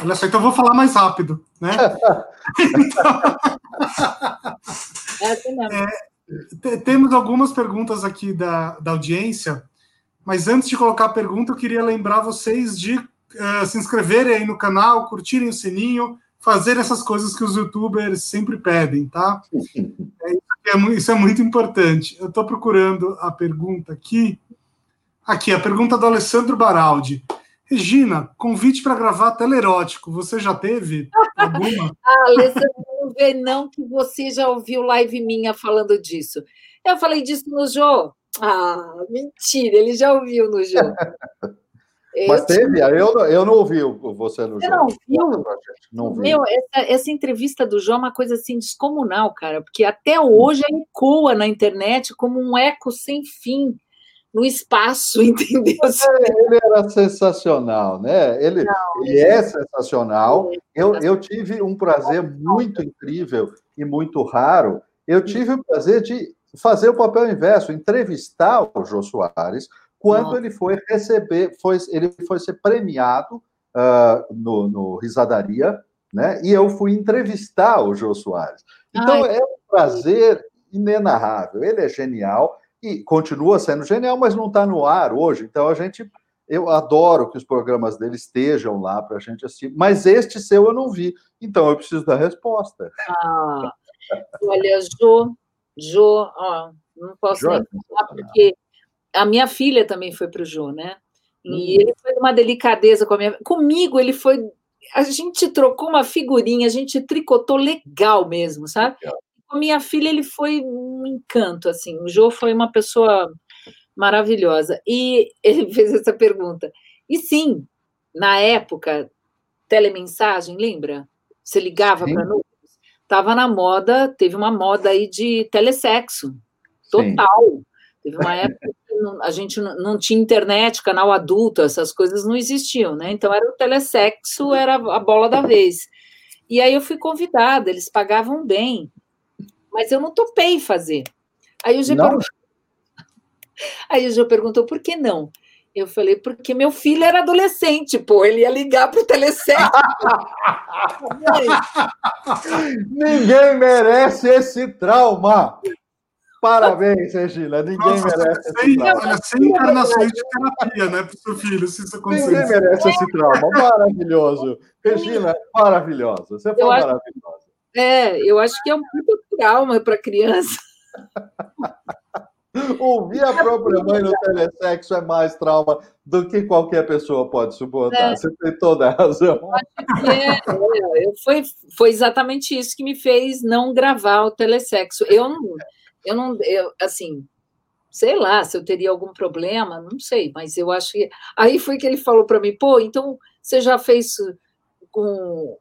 [SPEAKER 1] Olha só, então eu vou falar mais rápido, né? é assim mesmo. É, temos algumas perguntas aqui da, da audiência, mas antes de colocar a pergunta, eu queria lembrar vocês de uh, se inscreverem aí no canal, curtirem o sininho, fazer essas coisas que os youtubers sempre pedem, tá? É, é, isso é muito importante. Eu estou procurando a pergunta aqui. Aqui, a pergunta do Alessandro Baraldi. Regina, convite para gravar telerótico, você já teve alguma?
[SPEAKER 3] ah, Alessandro, não vê não que você já ouviu live minha falando disso. Eu falei disso no Jô. Ah, mentira, ele já ouviu no Jô.
[SPEAKER 2] Mas eu teve? Tinha... Eu, eu não ouvi você no Jô.
[SPEAKER 3] Não, viu? Não vi. Meu, essa, essa entrevista do Jô é uma coisa assim descomunal, cara, porque até hoje ecoa na internet como um eco sem fim no espaço, entendeu?
[SPEAKER 2] Ele era sensacional, né? Ele, Não, ele é sensacional. Eu, eu tive um prazer muito incrível e muito raro. Eu tive o prazer de fazer o papel inverso, entrevistar o Jô Soares quando Nossa. ele foi receber, foi, ele foi ser premiado uh, no, no Risadaria, né? E eu fui entrevistar o Jô Soares. Então Ai, é um prazer inenarrável. Ele é genial e continua sendo genial, mas não está no ar hoje. Então a gente, eu adoro que os programas dele estejam lá para a gente assistir, mas este seu eu não vi, então eu preciso da resposta.
[SPEAKER 3] Ah, olha, Jô, Jô, ó, não posso nem é falar porque a minha filha também foi para o Jô, né? E hum. ele foi uma delicadeza com a minha, comigo ele foi a gente trocou uma figurinha, a gente tricotou legal mesmo, sabe? Legal com minha filha ele foi um encanto, assim. O Jô foi uma pessoa maravilhosa. E ele fez essa pergunta. E sim, na época, telemensagem, lembra? Você ligava para nós? Tava na moda, teve uma moda aí de telesexo, total. Sim. Teve uma época que a gente não tinha internet, canal adulto, essas coisas não existiam, né? Então era o telesexo, era a bola da vez. E aí eu fui convidada, eles pagavam bem mas eu não topei fazer. Aí o G perguntou, aí o perguntou por que não? Eu falei, porque meu filho era adolescente, pô, ele ia ligar para o Telecentro.
[SPEAKER 2] Ninguém merece esse trauma. Parabéns, Regina. Ninguém Nossa, merece
[SPEAKER 1] sem, esse trauma. Olha, sem encarnações de terapia, né, para o seu filho, se isso acontecer.
[SPEAKER 2] Ninguém merece esse trauma. Maravilhoso. Regina, maravilhosa. Você foi maravilhosa.
[SPEAKER 3] É, eu acho que é um puta trauma para criança.
[SPEAKER 2] Ouvir a própria mãe no telesexo é mais trauma do que qualquer pessoa pode suportar. É. Você tem toda a razão.
[SPEAKER 3] É, é, foi, foi exatamente isso que me fez não gravar o telesexo. Eu não, eu não, eu, assim, sei lá, se eu teria algum problema, não sei, mas eu acho que. Aí foi que ele falou para mim, pô, então você já fez com.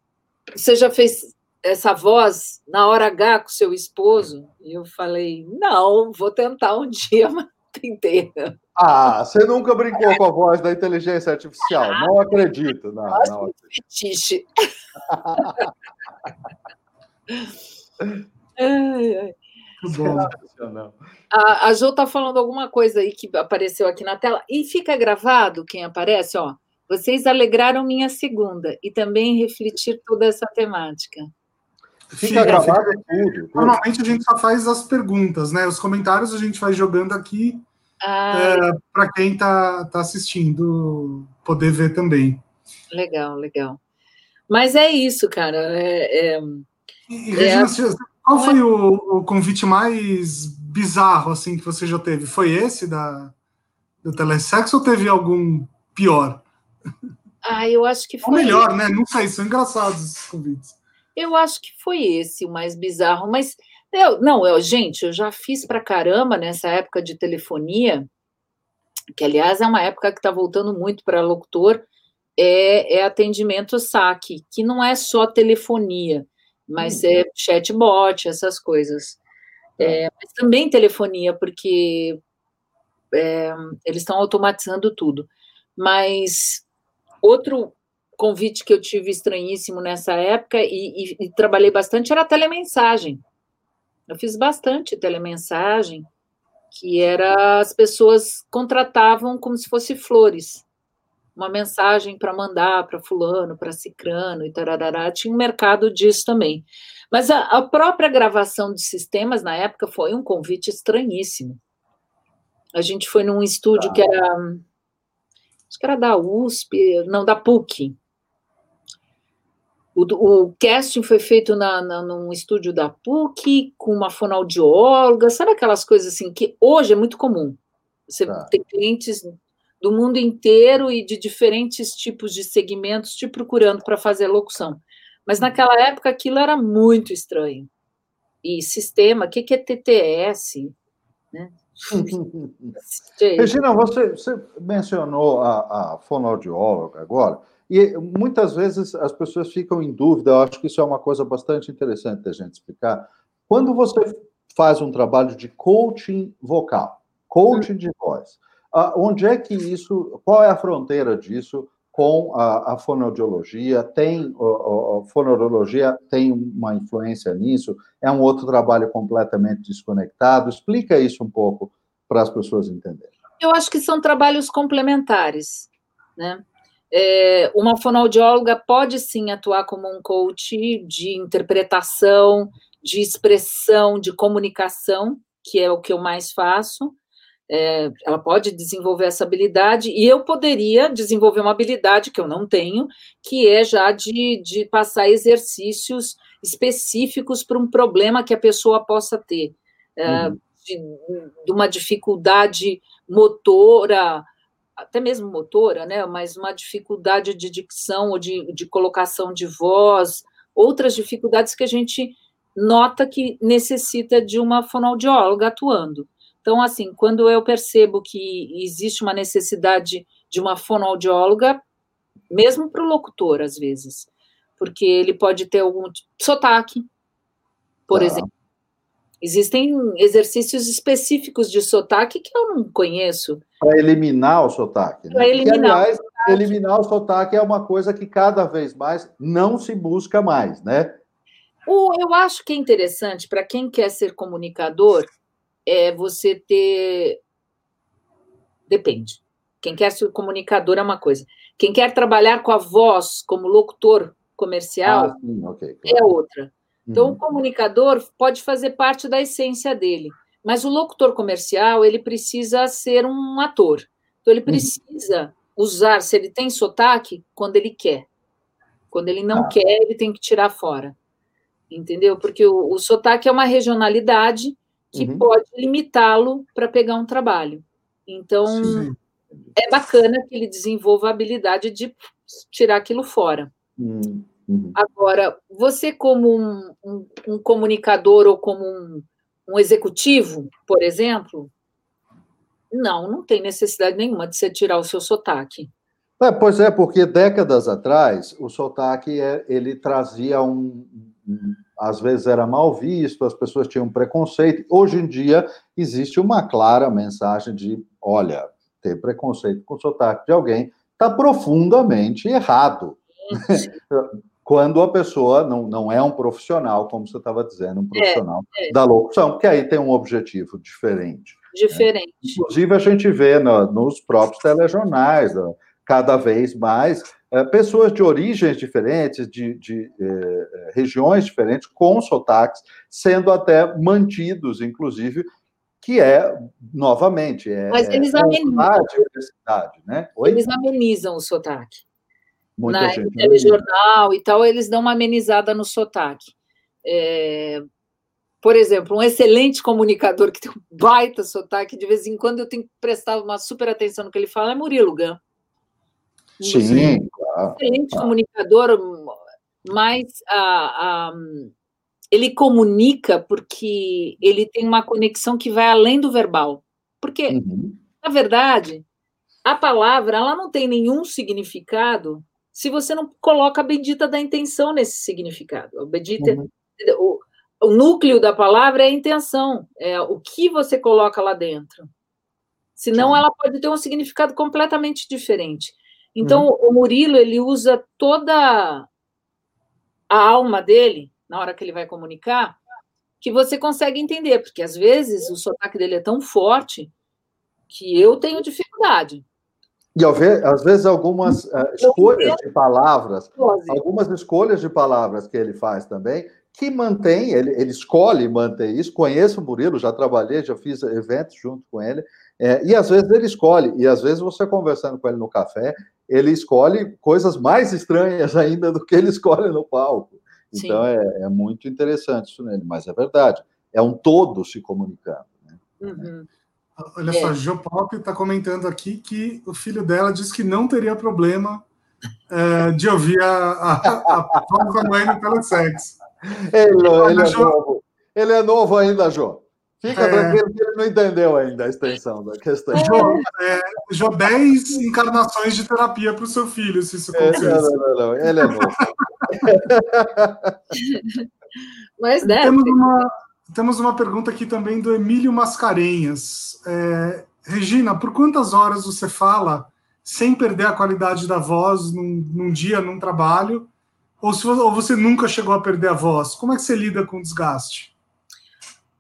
[SPEAKER 3] Você já fez essa voz na hora H com seu esposo? E eu falei, não, vou tentar um dia, mas tentei.
[SPEAKER 2] Ah, você nunca brincou com a voz da inteligência artificial? Ah, não acredito. Não, não
[SPEAKER 3] Fetiche. ai, ai. A, a Jo está falando alguma coisa aí que apareceu aqui na tela. E fica gravado quem aparece, ó. Vocês alegraram minha segunda e também refletir toda essa temática.
[SPEAKER 1] Fica Sim, gravado tudo, tudo, Normalmente a gente só faz as perguntas, né? Os comentários a gente vai jogando aqui ah, é, para quem está tá assistindo poder ver também.
[SPEAKER 3] Legal, legal. Mas é isso, cara. É, é,
[SPEAKER 1] e, Regina, é, qual foi o, o, convite mais bizarro assim que você já teve? Foi esse da do telesexo ou teve algum pior?
[SPEAKER 3] Ah, eu acho que foi.
[SPEAKER 1] Ou melhor, né? Não sei, são engraçados esses convites.
[SPEAKER 3] Eu acho que foi esse o mais bizarro, mas eu, não, eu, gente, eu já fiz para caramba nessa época de telefonia, que aliás é uma época que está voltando muito para locutor, é, é, atendimento saque, que não é só telefonia, mas uhum. é chatbot, essas coisas. É, mas também telefonia, porque é, eles estão automatizando tudo. Mas outro convite que eu tive estranhíssimo nessa época e, e, e trabalhei bastante era a telemensagem. Eu fiz bastante telemensagem, que era as pessoas contratavam como se fosse flores. uma mensagem para mandar para fulano, para cicrano e tarará, tinha um mercado disso também. Mas a, a, própria gravação de sistemas na época foi um convite estranhíssimo. A gente foi num estúdio que era acho que era da USP, não, da PUC. O, o casting foi feito na, na, num estúdio da PUC, com uma fonoaudióloga, sabe aquelas coisas assim que hoje é muito comum. Você tá. tem clientes do mundo inteiro e de diferentes tipos de segmentos te procurando para fazer locução. Mas naquela época aquilo era muito estranho. E sistema, o que, que é TTS? Né?
[SPEAKER 2] Regina, você, você mencionou a, a fonoaudióloga agora, e muitas vezes as pessoas ficam em dúvida, eu acho que isso é uma coisa bastante interessante da gente explicar. Quando você faz um trabalho de coaching vocal, coaching de voz, onde é que isso, qual é a fronteira disso com a, a fonoaudiologia? Tem a, a fonoaudiologia tem uma influência nisso? É um outro trabalho completamente desconectado? Explica isso um pouco para as pessoas entenderem.
[SPEAKER 3] Eu acho que são trabalhos complementares, né? É, uma fonoaudióloga pode sim atuar como um coach de interpretação, de expressão, de comunicação, que é o que eu mais faço, é, ela pode desenvolver essa habilidade, e eu poderia desenvolver uma habilidade que eu não tenho, que é já de, de passar exercícios específicos para um problema que a pessoa possa ter, é, uhum. de, de, uma dificuldade motora, até mesmo motora, né, mas uma dificuldade de dicção ou de, de colocação de voz, outras dificuldades que a gente nota que necessita de uma fonoaudióloga atuando. Então, assim, quando eu percebo que existe uma necessidade de uma fonoaudióloga, mesmo para o locutor, às vezes, porque ele pode ter algum sotaque, por tá. exemplo. Existem exercícios específicos de sotaque que eu não conheço.
[SPEAKER 2] Para eliminar o sotaque. Né? Para eliminar. Que, aliás, o sotaque. eliminar o sotaque é uma coisa que cada vez mais não se busca mais, né?
[SPEAKER 3] O, eu acho que é interessante para quem quer ser comunicador é você ter. Depende. Quem quer ser comunicador é uma coisa. Quem quer trabalhar com a voz como locutor comercial ah, sim, okay, claro. é outra. Então, uhum. o comunicador pode fazer parte da essência dele, mas o locutor comercial ele precisa ser um ator. Então, ele uhum. precisa uhum. usar, se ele tem sotaque, quando ele quer. Quando ele não ah. quer, ele tem que tirar fora. Entendeu? Porque o, o sotaque é uma regionalidade que uhum. pode limitá-lo para pegar um trabalho. Então, Sim. é bacana que ele desenvolva a habilidade de tirar aquilo fora. Uhum. Uhum. Agora, você, como um, um, um comunicador ou como um, um, executivo, por exemplo, não, não tem necessidade nenhuma de você tirar o seu sotaque.
[SPEAKER 2] É, pois é, porque décadas atrás o sotaque é, ele trazia um, às vezes era mal visto, as pessoas tinham preconceito. Hoje em dia existe uma clara mensagem de, olha, ter preconceito com o sotaque de alguém está profundamente errado. Quando a pessoa não, não é um profissional, como você estava dizendo, um profissional é, é. da locução, porque aí tem um objetivo diferente.
[SPEAKER 3] Né? Diferente.
[SPEAKER 2] Né? Inclusive, a gente vê no, nos próprios telejornais, cada vez mais é, pessoas de origens diferentes, de, de eh, regiões diferentes, com sotaques, sendo até mantidos, inclusive, que é, novamente, é,
[SPEAKER 3] Mas eles
[SPEAKER 2] é
[SPEAKER 3] amenizam.
[SPEAKER 2] diversidade, né?
[SPEAKER 3] Oi? Eles amenizam o sotaque. Muita Na gente telejornal e tal, eles dão uma amenizada no sotaque. É, por exemplo, um excelente comunicador que tem um baita sotaque, de vez em quando eu tenho que prestar uma super atenção no que ele fala, é Murilo Gun.
[SPEAKER 2] Sim,
[SPEAKER 3] excelente claro. comunicador, mas a, a, ele comunica porque ele tem uma conexão que vai além do verbal. Porque, uhum. na verdade, a palavra ela não tem nenhum significado se você não coloca a bendita da intenção nesse significado. A bendita, uhum. o, o núcleo da palavra é a intenção, é o que você coloca lá dentro. Senão Sim. ela pode ter um significado completamente diferente. Então, uhum. o Murilo, ele usa toda a alma dele, na hora que ele vai comunicar, que você consegue entender, porque às vezes o sotaque dele é tão forte que eu tenho dificuldade.
[SPEAKER 2] E às vezes algumas uh, escolhas de palavras, algumas escolhas de palavras que ele faz também, que mantém, ele, ele escolhe manter isso. Conheço o Murilo, já trabalhei, já fiz eventos junto com ele, é, e às vezes ele escolhe, e às vezes você conversando com ele no café, ele escolhe coisas mais estranhas ainda do que ele escolhe no palco. Então é, é, muito interessante isso nele, mas é verdade, é um todo se comunicando. Né? Uhum.
[SPEAKER 1] Olha é. só, Jo Pop está comentando aqui que o filho dela disse que não teria problema é, de ouvir a, a, a voz da mãe no telesex.
[SPEAKER 2] Ele, ele, é novo. ele é novo ainda, João. Fica é... tranquilo que ele não entendeu ainda a extensão da questão.
[SPEAKER 1] Jô, é, Jô 10 encarnações de terapia para o seu filho, se isso acontecer.
[SPEAKER 2] É, não, não, não, ele é novo.
[SPEAKER 3] Mas deve.
[SPEAKER 1] Temos uma, temos uma pergunta aqui também do Emílio Mascarenhas. É, Regina, por quantas horas você fala sem perder a qualidade da voz num, num dia, num trabalho? Ou, se, ou você nunca chegou a perder a voz? Como é que você lida com o desgaste?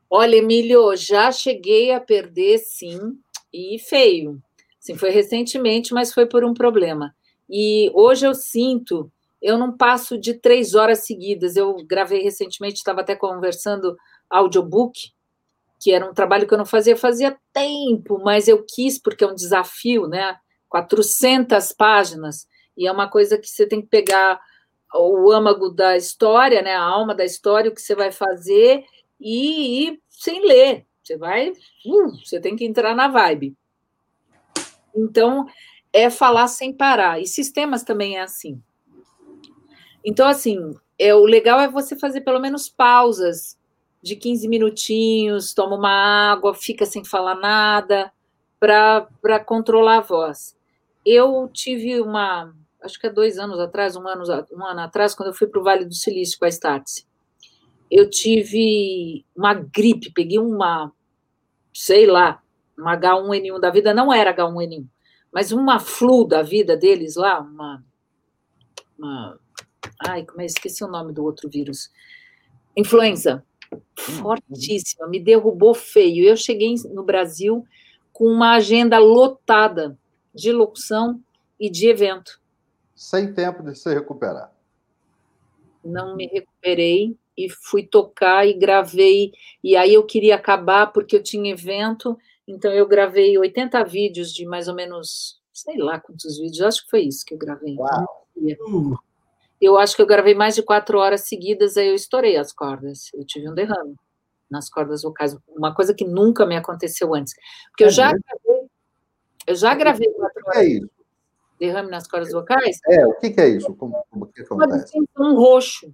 [SPEAKER 3] Olha, Emílio, já cheguei a perder, sim, e feio. Sim, foi recentemente, mas foi por um problema. E hoje eu sinto, eu não passo de três horas seguidas. Eu gravei recentemente, estava até conversando audiobook, que era um trabalho que eu não fazia fazia tempo, mas eu quis porque é um desafio, né? 400 páginas, e é uma coisa que você tem que pegar o âmago da história, né? A alma da história, o que você vai fazer e ir sem ler. Você vai, uh, você tem que entrar na vibe. Então, é falar sem parar. E sistemas também é assim. Então, assim, é, o legal é você fazer pelo menos pausas de 15 minutinhos, toma uma água, fica sem falar nada, para controlar a voz. Eu tive uma, acho que há dois anos atrás, um ano, um ano atrás, quando eu fui para o Vale do Silício com a Startse. Eu tive uma gripe, peguei uma, sei lá, uma H1N1 da vida, não era H1N1, mas uma flu da vida deles lá, uma, uma ai, como é, esqueci o nome do outro vírus, influenza, fortíssima, me derrubou feio. Eu cheguei no Brasil com uma agenda lotada de locução e de evento.
[SPEAKER 2] Sem tempo de se recuperar.
[SPEAKER 3] Não me recuperei, e fui tocar e gravei. E aí eu queria acabar porque eu tinha evento, então eu gravei 80 vídeos de mais ou menos, sei lá quantos vídeos, acho que foi isso que eu gravei.
[SPEAKER 2] Uau.
[SPEAKER 3] Eu acho que eu gravei mais de quatro horas seguidas, aí eu estourei as cordas. Eu tive um derrame nas cordas vocais, uma coisa que nunca me aconteceu antes. Porque eu é já gravei, eu já gravei quatro horas. É isso? Derrame nas cordas vocais?
[SPEAKER 2] É, o que, que é isso? Como, como que acontece?
[SPEAKER 3] Um roxo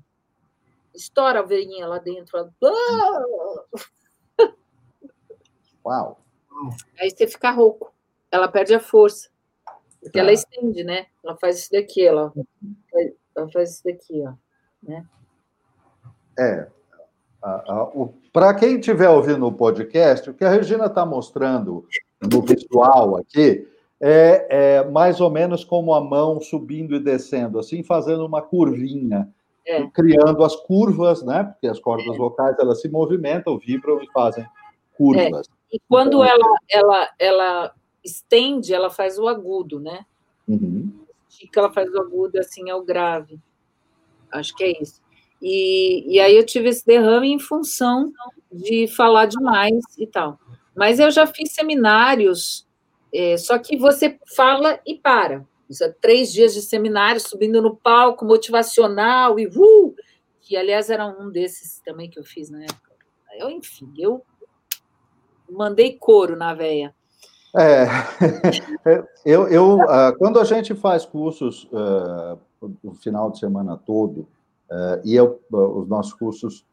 [SPEAKER 3] estoura a veinha lá dentro.
[SPEAKER 2] Uau!
[SPEAKER 3] Aí você fica rouco. Ela perde a força. Porque ela estende, né? Ela faz isso daqui, ela, ela faz isso daqui, ó. Né?
[SPEAKER 2] É. Para quem estiver ouvindo o podcast, o que a Regina está mostrando no visual aqui é, é mais ou menos como a mão subindo e descendo, assim, fazendo uma curvinha é. criando as curvas, né? Porque as cordas é. vocais elas se movimentam, vibram e fazem curvas.
[SPEAKER 3] É. E quando então, ela, ela, ela estende, ela faz o agudo, né?
[SPEAKER 2] Uhum.
[SPEAKER 3] Que ela faz o agudo, assim é o grave. Acho que é isso. E, e aí eu tive esse derrame em função de falar demais e tal. Mas eu já fiz seminários, é, só que você fala e para. Isso é três dias de seminário, subindo no palco, motivacional e uh! que aliás era um desses também que eu fiz na época. Eu, enfim, eu mandei couro na veia.
[SPEAKER 2] É, eu, eu uh, quando a gente faz cursos uh, o final de semana todo, uh, e eu, os nossos cursos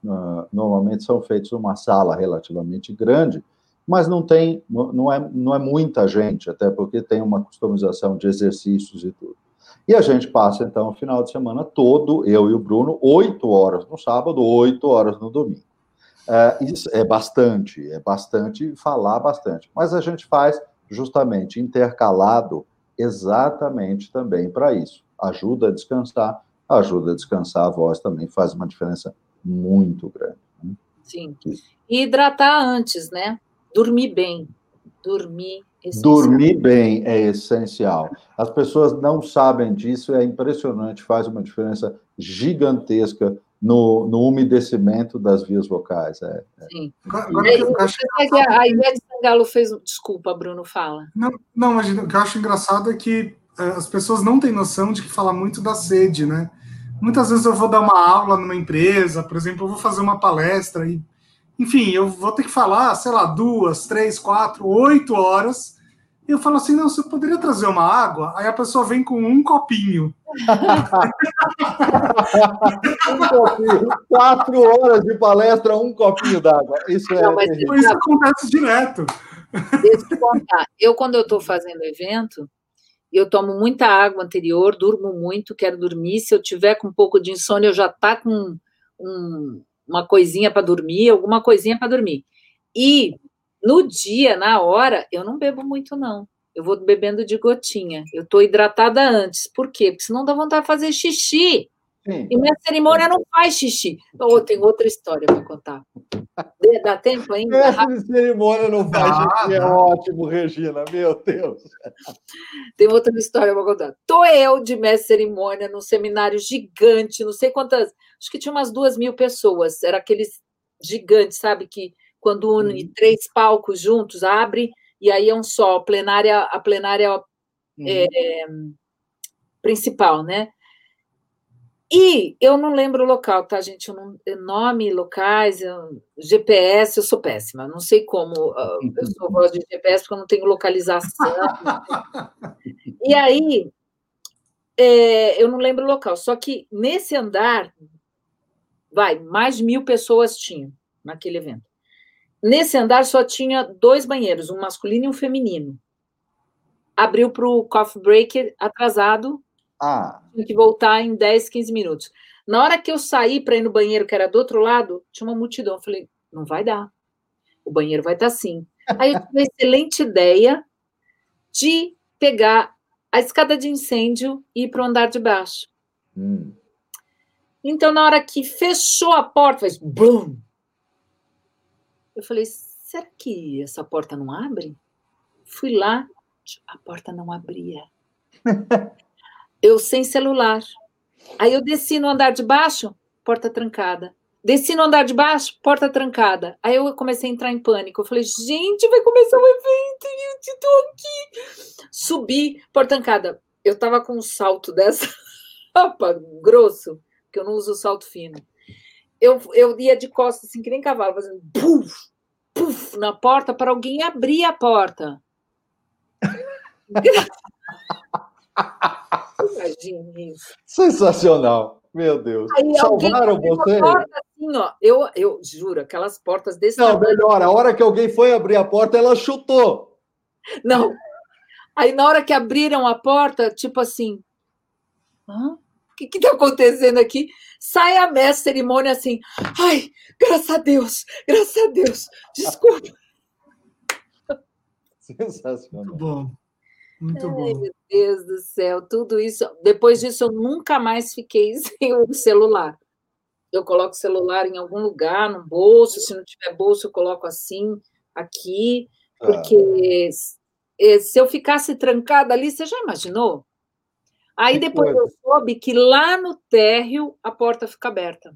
[SPEAKER 2] normalmente são feitos numa sala relativamente grande, mas não tem, não é, não é muita gente, até porque tem uma customização de exercícios e tudo. E a gente passa, então, o final de semana todo, eu e o Bruno, oito horas no sábado, oito horas no domingo. É, isso é bastante, é bastante falar bastante, mas a gente faz justamente intercalado exatamente também para isso. Ajuda a descansar, ajuda a descansar a voz também, faz uma diferença muito grande. Né?
[SPEAKER 3] Sim. E hidratar antes, né? dormir bem, dormir
[SPEAKER 2] Essencial. Dormir bem é essencial. As pessoas não sabem disso, é impressionante, faz uma diferença gigantesca no, no umedecimento das vias vocais. É,
[SPEAKER 3] é. Sim. Agora, é, acho... A Ivete Sangalo fez. Desculpa, Bruno, fala.
[SPEAKER 1] Não, não, mas o que eu acho engraçado é que é, as pessoas não têm noção de que fala muito da sede, né? Muitas vezes eu vou dar uma aula numa empresa, por exemplo, eu vou fazer uma palestra e, enfim, eu vou ter que falar, sei lá, duas, três, quatro, oito horas e eu falo assim, não, você poderia trazer uma água? Aí a pessoa vem com um copinho.
[SPEAKER 2] um copinho. Quatro horas de palestra, um copinho d'água. Isso é. Não, mas
[SPEAKER 1] isso acontece direto.
[SPEAKER 3] Deixa eu contar. Eu, quando eu estou fazendo evento, eu tomo muita água anterior, durmo muito, quero dormir. Se eu tiver com um pouco de insônia, eu já tá com um, uma coisinha para dormir, alguma coisinha para dormir. E no dia, na hora, eu não bebo muito, não. Eu vou bebendo de gotinha. Eu estou hidratada antes. Por quê? Porque senão dá vontade de fazer xixi. Sim. E minha cerimônia não faz xixi. Oh, tem outra história para contar. Dá tempo ainda?
[SPEAKER 2] Essa cerimônia não faz ah, xixi. É ótimo, Regina. Meu Deus.
[SPEAKER 3] Tem outra história para contar. Tô eu de mestre cerimônia num seminário gigante, não sei quantas. Acho que tinha umas duas mil pessoas. Era aqueles gigantes, sabe? Que quando une uhum. três palcos juntos, abre, e aí é um só, a plenária, a plenária uhum. é, principal, né? E eu não lembro o local, tá, gente? Eu não, nome, locais, eu, GPS, eu sou péssima. Não sei como eu sou voz de GPS, porque eu não tenho localização. e aí, é, eu não lembro o local. Só que nesse andar, vai, mais mil pessoas tinham naquele evento. Nesse andar só tinha dois banheiros, um masculino e um feminino. Abriu para o coffee break atrasado. Ah. Tinha que voltar em 10, 15 minutos. Na hora que eu saí para ir no banheiro, que era do outro lado, tinha uma multidão. Eu falei, não vai dar. O banheiro vai estar tá assim. Aí eu tive a excelente ideia de pegar a escada de incêndio e ir para o andar de baixo. Hum. Então, na hora que fechou a porta, fez BUM! Eu falei, será que essa porta não abre? Fui lá, a porta não abria. eu sem celular. Aí eu desci no andar de baixo, porta trancada. Desci no andar de baixo, porta trancada. Aí eu comecei a entrar em pânico. Eu falei, gente, vai começar o evento e eu estou aqui. Subi, porta trancada. Eu tava com um salto dessa, opa, grosso, porque eu não uso salto fino eu, eu ia de costas, assim, que nem cavalo, fazendo puf, puf, na porta para alguém abrir a porta.
[SPEAKER 2] Imagina isso. Sensacional. Meu Deus. Aí, Salvaram você? Porta,
[SPEAKER 3] assim, ó, eu, eu juro, aquelas portas desse
[SPEAKER 2] Não, tamanho. melhor, a hora que alguém foi abrir a porta, ela chutou.
[SPEAKER 3] Não. Aí, na hora que abriram a porta, tipo assim. Hã? Que está acontecendo aqui? Sai a mestre cerimônia assim, ai, graças a Deus, graças a Deus, desculpa.
[SPEAKER 2] Sensacional.
[SPEAKER 1] Muito bom. Muito ai, bom.
[SPEAKER 3] Meu Deus do céu, tudo isso. Depois disso, eu nunca mais fiquei sem o celular. Eu coloco o celular em algum lugar, no bolso. Se não tiver bolso, eu coloco assim, aqui, porque ah. se eu ficasse trancada ali, você já imaginou? Aí depois eu soube que lá no térreo a porta fica aberta.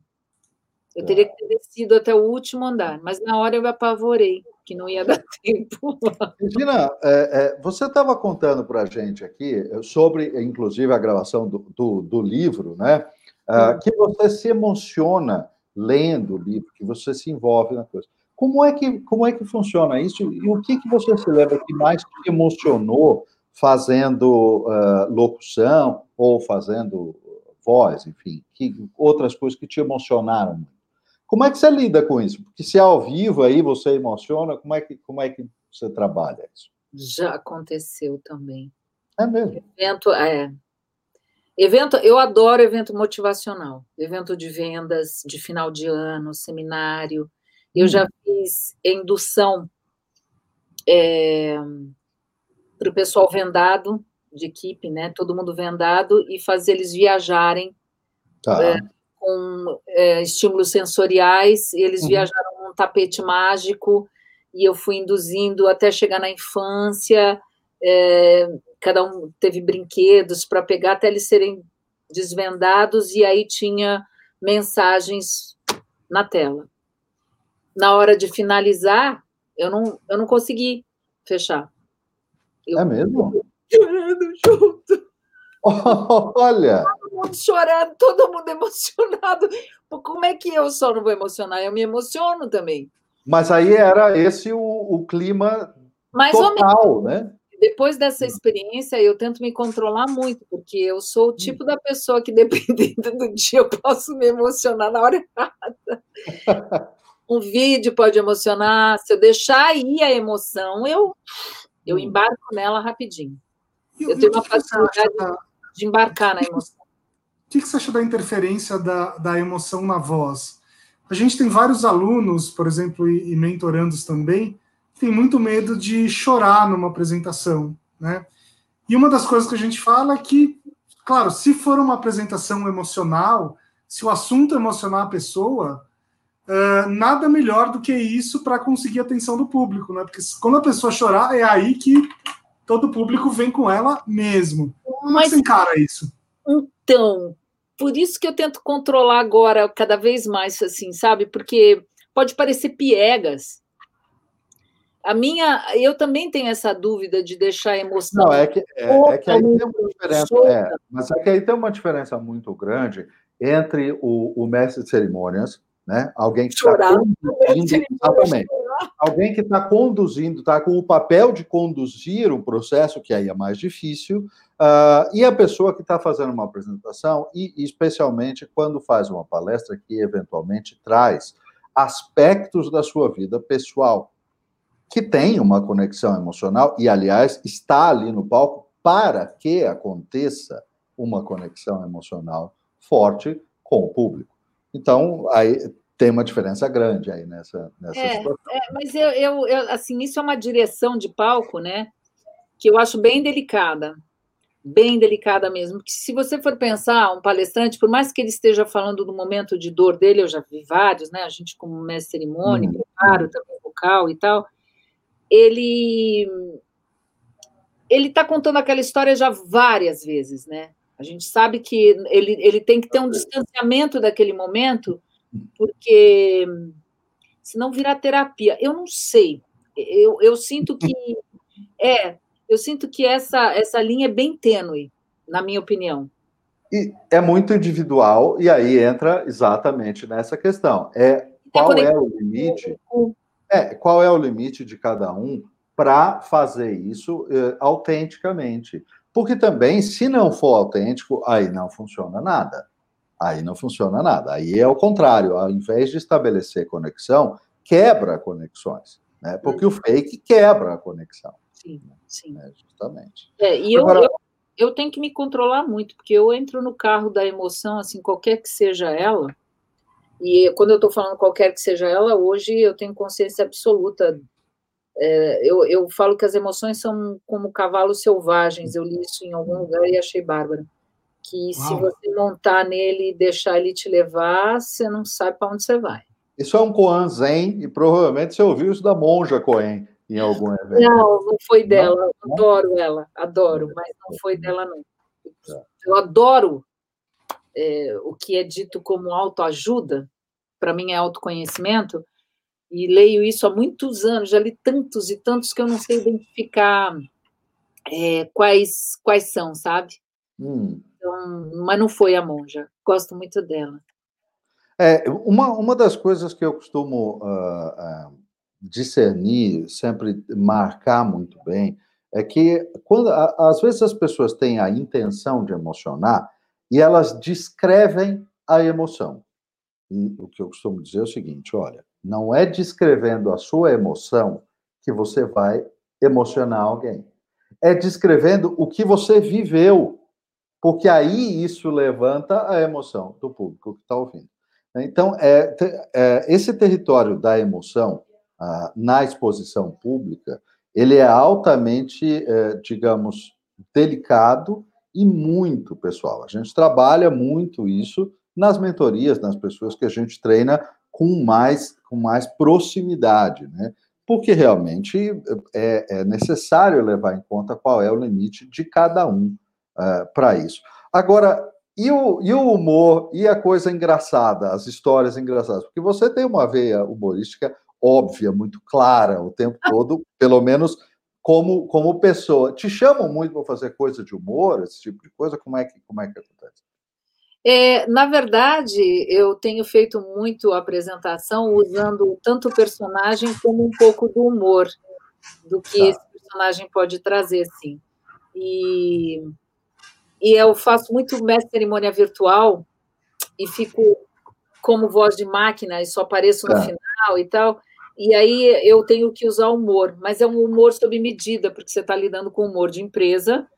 [SPEAKER 3] Eu teria que ter descido até o último andar, mas na hora eu me apavorei, que não ia dar tempo.
[SPEAKER 2] Regina, é, é, você estava contando para a gente aqui sobre, inclusive, a gravação do, do, do livro, né? Uh, que você se emociona lendo o livro, que você se envolve na coisa. Como é que, como é que funciona isso? E o que, que você se lembra que mais te emocionou fazendo uh, locução ou fazendo voz, enfim, que, outras coisas que te emocionaram muito. Como é que você lida com isso? Porque se é ao vivo aí você emociona, como é que, como é que você trabalha isso?
[SPEAKER 3] Já aconteceu também.
[SPEAKER 2] É mesmo?
[SPEAKER 3] Evento, é. Evento, eu adoro evento motivacional, evento de vendas, de final de ano, seminário. Eu hum. já fiz indução é, para o pessoal vendado de equipe, né? Todo mundo vendado e fazer eles viajarem tá. é, com é, estímulos sensoriais. Eles uhum. viajaram num tapete mágico e eu fui induzindo até chegar na infância. É, cada um teve brinquedos para pegar até eles serem desvendados, e aí tinha mensagens na tela. Na hora de finalizar, eu não, eu não consegui fechar.
[SPEAKER 2] Eu, é mesmo?
[SPEAKER 3] Chorando junto.
[SPEAKER 2] Olha!
[SPEAKER 3] Todo mundo chorando, todo mundo emocionado. Como é que eu só não vou emocionar? Eu me emociono também.
[SPEAKER 2] Mas aí era esse o, o clima
[SPEAKER 3] Mais
[SPEAKER 2] total, né?
[SPEAKER 3] Depois dessa experiência, eu tento me controlar muito, porque eu sou o tipo da pessoa que, dependendo do dia, eu posso me emocionar na hora errada. Um vídeo pode emocionar, se eu deixar aí a emoção, eu, eu hum. embarco nela rapidinho. Eu tenho uma facilidade de embarcar na emoção.
[SPEAKER 1] O que você acha da interferência da, da emoção na voz? A gente tem vários alunos, por exemplo, e, e mentorandos também, que tem muito medo de chorar numa apresentação, né? E uma das coisas que a gente fala é que, claro, se for uma apresentação emocional, se o assunto emocionar a pessoa, uh, nada melhor do que isso para conseguir a atenção do público, né? Porque quando a pessoa chorar, é aí que todo o público vem com ela mesmo. Como Mas, é que você encara isso?
[SPEAKER 3] Então, por isso que eu tento controlar agora cada vez mais, assim, sabe? Porque pode parecer piegas. A minha, eu também tenho essa dúvida de deixar a emoção.
[SPEAKER 2] Não, é que, é, é que aí tem uma diferença. É, mas é que aí tem uma diferença muito grande entre o, o mestre de cerimônias, né? Alguém que está conduzindo, exatamente. Alguém que está conduzindo, está com o papel de conduzir o processo, que aí é mais difícil, uh, e a pessoa que está fazendo uma apresentação, e especialmente quando faz uma palestra que eventualmente traz aspectos da sua vida pessoal, que tem uma conexão emocional, e aliás, está ali no palco para que aconteça uma conexão emocional forte com o público. Então, aí tem uma diferença grande aí nessa, nessa
[SPEAKER 3] é, situação. É, mas eu, eu, eu, assim, isso é uma direção de palco, né? Que eu acho bem delicada. Bem delicada mesmo. Porque se você for pensar, um palestrante, por mais que ele esteja falando do momento de dor dele, eu já vi vários, né? A gente, como mestre cerimônia, hum. preparo também vocal e tal, ele ele está contando aquela história já várias vezes, né? A gente sabe que ele, ele tem que ter um distanciamento daquele momento, porque senão virar terapia. Eu não sei. Eu, eu sinto que é, eu sinto que essa, essa linha é bem tênue, na minha opinião.
[SPEAKER 2] E é muito individual, e aí entra exatamente nessa questão. É qual é o limite? É, qual é o limite de cada um para fazer isso uh, autenticamente? Porque também, se não for autêntico, aí não funciona nada. Aí não funciona nada. Aí é o contrário. Ao invés de estabelecer conexão, quebra conexões. Né? Porque o fake quebra a conexão.
[SPEAKER 3] Sim, sim.
[SPEAKER 2] Né? Justamente.
[SPEAKER 3] É, e Agora, eu, eu, eu tenho que me controlar muito, porque eu entro no carro da emoção, assim, qualquer que seja ela, e quando eu estou falando qualquer que seja ela, hoje eu tenho consciência absoluta é, eu, eu falo que as emoções são como cavalos selvagens, eu li isso em algum lugar e achei bárbaro. Que Uau. se você montar nele e deixar ele te levar, você não sabe para onde você vai.
[SPEAKER 2] Isso é um Koan Zen, e provavelmente você ouviu isso da monja Koen em algum evento.
[SPEAKER 3] Não, não foi dela, não? adoro ela, adoro, mas não foi dela, não. Tá. Eu adoro é, o que é dito como autoajuda, para mim é autoconhecimento, e leio isso há muitos anos, já li tantos e tantos que eu não sei identificar é, quais, quais são, sabe? Hum. Então, mas não foi a monja, gosto muito dela.
[SPEAKER 2] É, uma, uma das coisas que eu costumo uh, uh, discernir, sempre marcar muito bem, é que quando às vezes as pessoas têm a intenção de emocionar e elas descrevem a emoção. E o que eu costumo dizer é o seguinte: olha, não é descrevendo a sua emoção que você vai emocionar alguém. É descrevendo o que você viveu, porque aí isso levanta a emoção do público que está ouvindo. Então, é, é, esse território da emoção ah, na exposição pública, ele é altamente, é, digamos, delicado e muito pessoal. A gente trabalha muito isso nas mentorias, nas pessoas que a gente treina com mais, com mais proximidade, né? porque realmente é, é necessário levar em conta qual é o limite de cada um uh, para isso. Agora, e o, e o humor e a coisa engraçada, as histórias engraçadas? Porque você tem uma veia humorística óbvia, muito clara o tempo todo, pelo menos como, como pessoa. Te chamam muito para fazer coisa de humor, esse tipo de coisa? Como é que, como é que acontece?
[SPEAKER 3] É, na verdade, eu tenho feito muito apresentação usando tanto o personagem como um pouco do humor, do que tá. esse personagem pode trazer, sim. E, e eu faço muito mestre cerimônia virtual e fico como voz de máquina e só apareço no tá. final e tal. E aí eu tenho que usar humor, mas é um humor sob medida, porque você está lidando com humor de empresa.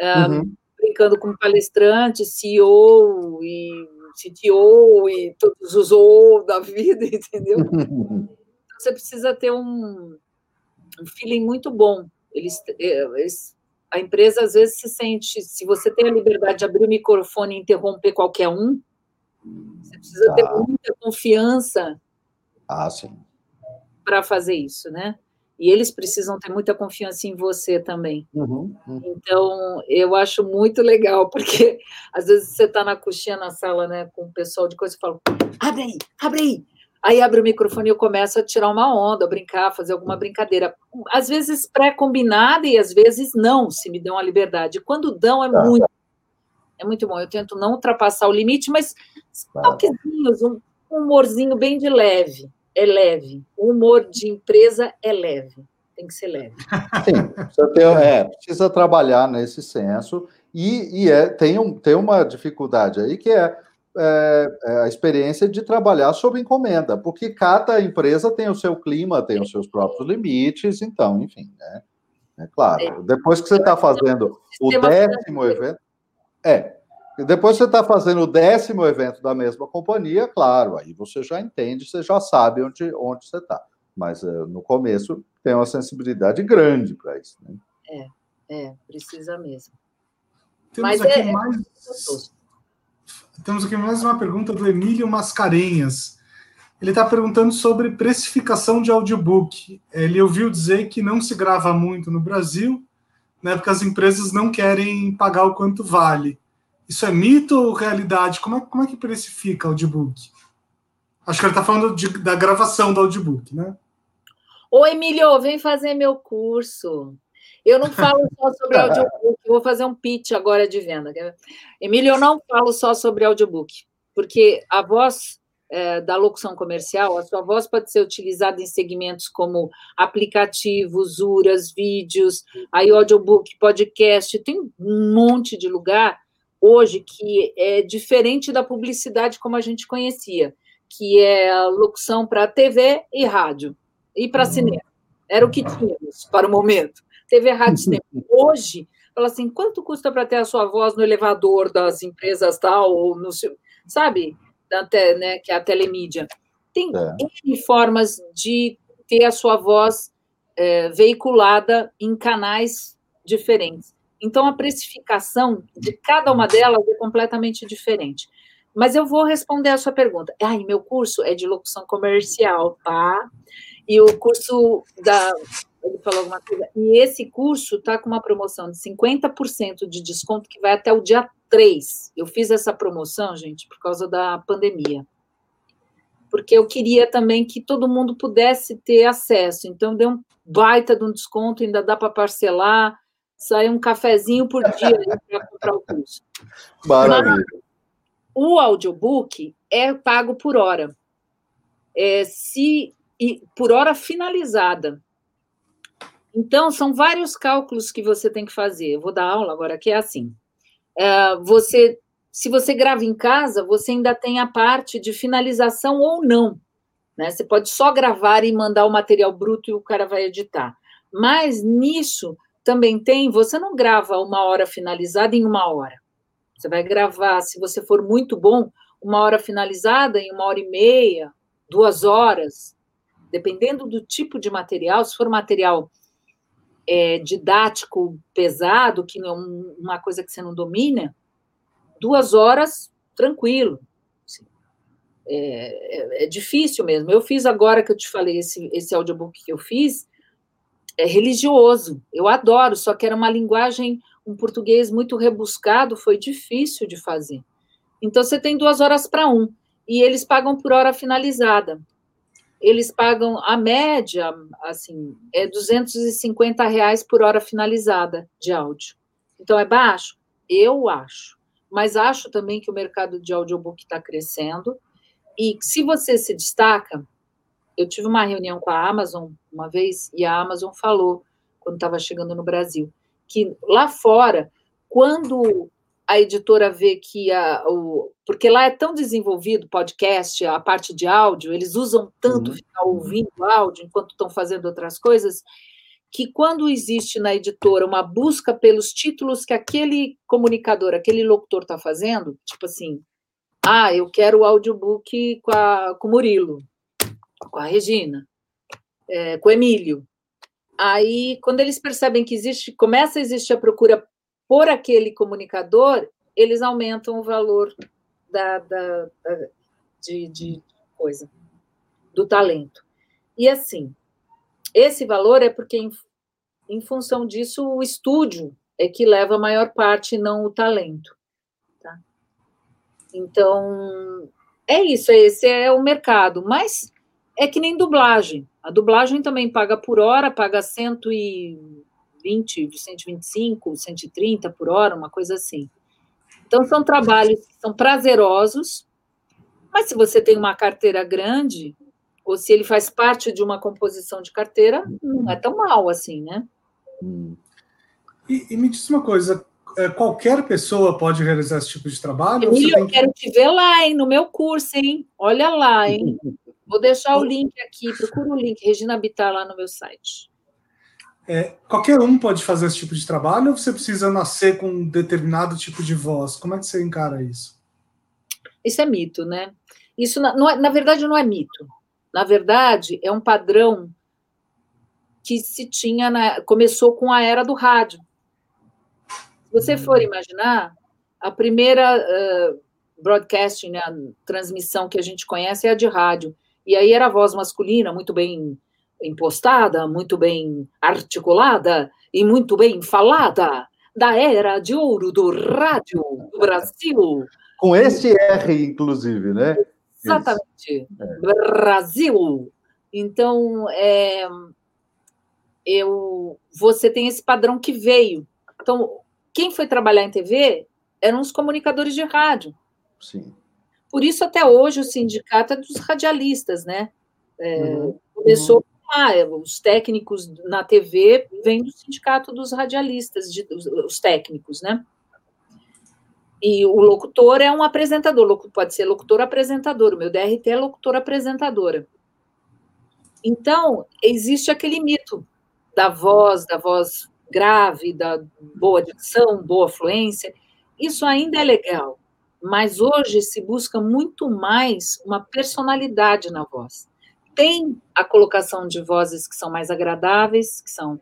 [SPEAKER 3] Uhum brincando com palestrante, CEO e CTO e todos os ou da vida, entendeu? Então, você precisa ter um, um feeling muito bom. Eles, é, eles, a empresa às vezes se sente, se você tem a liberdade de abrir o microfone e interromper qualquer um, você precisa ter tá. muita confiança.
[SPEAKER 2] Ah, sim.
[SPEAKER 3] Para fazer isso, né? E eles precisam ter muita confiança em você também. Uhum, uhum. Então, eu acho muito legal, porque às vezes você está na coxinha na sala, né, com o pessoal de coisa e fala: abre aí, abre aí. Aí abre o microfone e eu começo a tirar uma onda, a brincar, fazer alguma brincadeira. Às vezes pré-combinada e às vezes não, se me dão a liberdade. Quando dão, é tá. muito. É muito bom. Eu tento não ultrapassar o limite, mas tá. um humorzinho bem de leve é leve. O humor de empresa é leve. Tem que ser leve.
[SPEAKER 2] Sim, precisa, ter, é, precisa trabalhar nesse senso. E, e é, tem, um, tem uma dificuldade aí que é, é, é, a experiência de trabalhar sob encomenda, porque cada empresa tem o seu clima, tem os seus próprios limites, então, enfim, né? É claro. É. Depois que você está fazendo o décimo evento. É, depois você está fazendo o décimo evento da mesma companhia, claro, aí você já entende, você já sabe onde, onde você está. Mas uh, no começo tem uma sensibilidade grande para isso. Né?
[SPEAKER 3] É, é, precisa mesmo.
[SPEAKER 1] Temos Mas aqui é, é mais. É Temos aqui mais uma pergunta do Emílio Mascarenhas. Ele está perguntando sobre precificação de audiobook. Ele ouviu dizer que não se grava muito no Brasil, né, porque as empresas não querem pagar o quanto vale. Isso é mito ou realidade? Como é, como é que precifica audiobook? Acho que ele está falando de, da gravação do audiobook, né?
[SPEAKER 3] Ô, Emílio, vem fazer meu curso. Eu não falo só sobre audiobook, eu vou fazer um pitch agora de venda. Emílio, eu não falo só sobre audiobook, porque a voz é, da locução comercial, a sua voz pode ser utilizada em segmentos como aplicativos, URAS, vídeos, aí audiobook, podcast, tem um monte de lugar hoje que é diferente da publicidade como a gente conhecia, que é a locução para TV e rádio e para uhum. cinema. Era o que tínhamos para o momento. TV, rádio e cinema. Hoje, fala assim, quanto custa para ter a sua voz no elevador das empresas tal, ou no sabe, da, né, que é a telemídia. Tem é. formas de ter a sua voz é, veiculada em canais diferentes. Então, a precificação de cada uma delas é completamente diferente. Mas eu vou responder a sua pergunta. Ai, meu curso é de locução comercial, tá? E o curso da. Ele falou alguma coisa. E esse curso está com uma promoção de 50% de desconto que vai até o dia 3. Eu fiz essa promoção, gente, por causa da pandemia. Porque eu queria também que todo mundo pudesse ter acesso. Então, deu um baita de um desconto, ainda dá para parcelar sai um cafezinho por dia para comprar o curso.
[SPEAKER 2] Maravilha. Mas,
[SPEAKER 3] o audiobook é pago por hora. É, se e por hora finalizada. Então, são vários cálculos que você tem que fazer. Eu vou dar aula agora que é assim. É, você, se você grava em casa, você ainda tem a parte de finalização ou não. Né? Você pode só gravar e mandar o material bruto e o cara vai editar. Mas nisso também tem, você não grava uma hora finalizada em uma hora. Você vai gravar, se você for muito bom, uma hora finalizada em uma hora e meia, duas horas, dependendo do tipo de material. Se for material é, didático pesado, que é um, uma coisa que você não domina, duas horas tranquilo. é, é, é, difícil mesmo. Eu fiz agora que eu te falei, esse, esse audiobook que eu fiz, é religioso. Eu adoro, só que era uma linguagem, um português muito rebuscado, foi difícil de fazer. Então, você tem duas horas para um, e eles pagam por hora finalizada. Eles pagam, a média, assim, é 250 reais por hora finalizada de áudio. Então, é baixo? Eu acho. Mas acho também que o mercado de audiobook está crescendo, e se você se destaca, eu tive uma reunião com a Amazon uma vez e a Amazon falou, quando estava chegando no Brasil, que lá fora, quando a editora vê que a, o. Porque lá é tão desenvolvido podcast, a parte de áudio, eles usam tanto uhum. ficar ouvindo áudio enquanto estão fazendo outras coisas, que quando existe na editora uma busca pelos títulos que aquele comunicador, aquele locutor está fazendo, tipo assim, ah, eu quero o audiobook com, a, com o Murilo, com a Regina, é, com o Emílio. Aí, quando eles percebem que existe, começa a existir a procura por aquele comunicador, eles aumentam o valor da, da, da de, de coisa, do talento. E assim, esse valor é porque, em, em função disso, o estúdio é que leva a maior parte, não o talento. Então, é isso, esse é o mercado. Mas é que nem dublagem. A dublagem também paga por hora, paga 120, 125, 130 por hora, uma coisa assim. Então, são trabalhos que são prazerosos, mas se você tem uma carteira grande, ou se ele faz parte de uma composição de carteira, não é tão mal assim, né?
[SPEAKER 1] E, e me diz uma coisa, é, qualquer pessoa pode realizar esse tipo de trabalho?
[SPEAKER 3] Emílio, eu quero te ver lá, hein, no meu curso, hein? Olha lá, hein? Vou deixar o link aqui, procura o link, Regina Bittar, lá no meu site.
[SPEAKER 1] É, qualquer um pode fazer esse tipo de trabalho ou você precisa nascer com um determinado tipo de voz? Como é que você encara isso?
[SPEAKER 3] Isso é mito, né? Isso, não é, na verdade, não é mito. Na verdade, é um padrão que se tinha, na, começou com a era do rádio você for imaginar, a primeira uh, broadcasting, né, a transmissão que a gente conhece é a de rádio. E aí era a voz masculina, muito bem impostada, muito bem articulada e muito bem falada, da era de ouro do rádio do Brasil.
[SPEAKER 2] Com esse R, inclusive, né?
[SPEAKER 3] Exatamente. É. Brasil. Então, é, eu, você tem esse padrão que veio. Então, quem foi trabalhar em TV eram os comunicadores de rádio.
[SPEAKER 2] Sim.
[SPEAKER 3] Por isso, até hoje, o sindicato é dos radialistas, né? É, uhum. Começou lá, os técnicos na TV vêm do sindicato dos radialistas, de, os, os, técnicos, né? E o locutor é um apresentador, pode ser locutor apresentador, o meu DRT é locutor apresentadora. Então, existe aquele mito da voz, da voz grave, da boa dicção, boa fluência, isso ainda é legal, mas hoje se busca muito mais uma personalidade na voz. Tem a colocação de vozes que são mais agradáveis, que são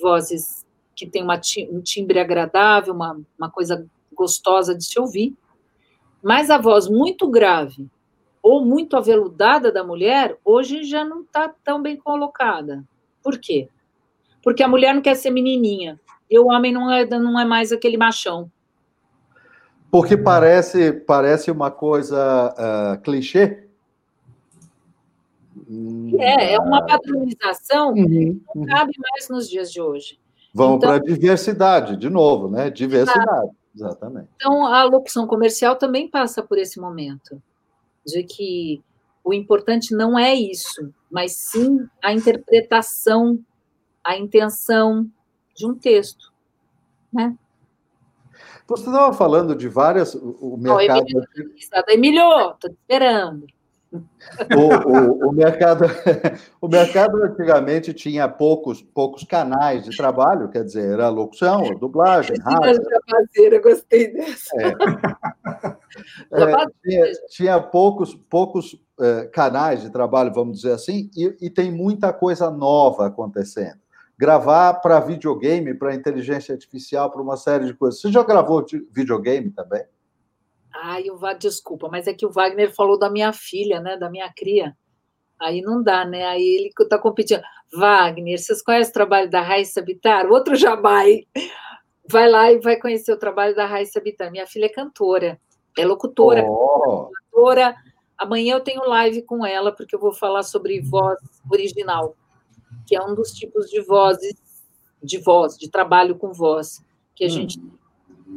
[SPEAKER 3] vozes que têm uma, um timbre agradável, uma, uma coisa gostosa de se ouvir, mas a voz muito grave ou muito aveludada da mulher, hoje já não está tão bem colocada. Por quê? porque a mulher não quer ser menininha e o homem não é, não é mais aquele machão.
[SPEAKER 2] Porque parece, parece uma coisa uh, clichê.
[SPEAKER 3] É, é uma padronização uhum, que não cabe mais nos dias de hoje.
[SPEAKER 2] Vamos então, para a diversidade, de novo, né? Diversidade, exatamente.
[SPEAKER 3] Então, a locução comercial também passa por esse momento, de que o importante não é isso, mas sim a interpretação a intenção de um texto, né?
[SPEAKER 2] Você estava falando de várias. O mercado.
[SPEAKER 3] Oh, Emílio, esperando.
[SPEAKER 2] O, o, o, mercado, o mercado antigamente tinha poucos, poucos canais de trabalho, quer dizer, era locução, dublagem, rádio.
[SPEAKER 3] Trapaceira, gostei dessa. É.
[SPEAKER 2] É, tinha, tinha, poucos, poucos é, canais de trabalho, vamos dizer assim, e, e tem muita coisa nova acontecendo gravar para videogame, para inteligência artificial, para uma série de coisas. Você já gravou videogame também?
[SPEAKER 3] Ai, o Wagner, desculpa, mas é que o Wagner falou da minha filha, né? Da minha cria. Aí não dá, né? Aí ele está competindo. Wagner, vocês conhecem o trabalho da Raíssa Bittar? Outro jabai. Vai lá e vai conhecer o trabalho da Raíssa Bittar. Minha filha é cantora, é locutora, oh. cantora. Amanhã eu tenho live com ela, porque eu vou falar sobre voz original, que é um dos tipos de vozes, de voz, de trabalho com voz, que a hum. gente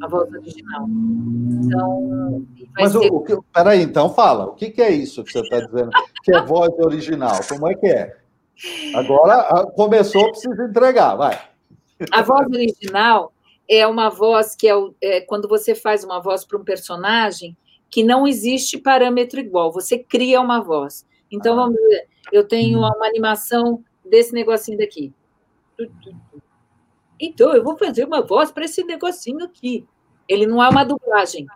[SPEAKER 3] a voz original. Então,
[SPEAKER 2] Mas ser... o, o peraí, então fala, o que, que é isso que você está dizendo? Que é voz original? Como é que é? Agora começou, precisa entregar, vai.
[SPEAKER 3] A voz original é uma voz que é, é quando você faz uma voz para um personagem que não existe parâmetro igual, você cria uma voz. Então, ah. vamos ver, eu tenho uma animação desse negocinho daqui. Então, eu vou fazer uma voz para esse negocinho aqui. Ele não é uma dublagem,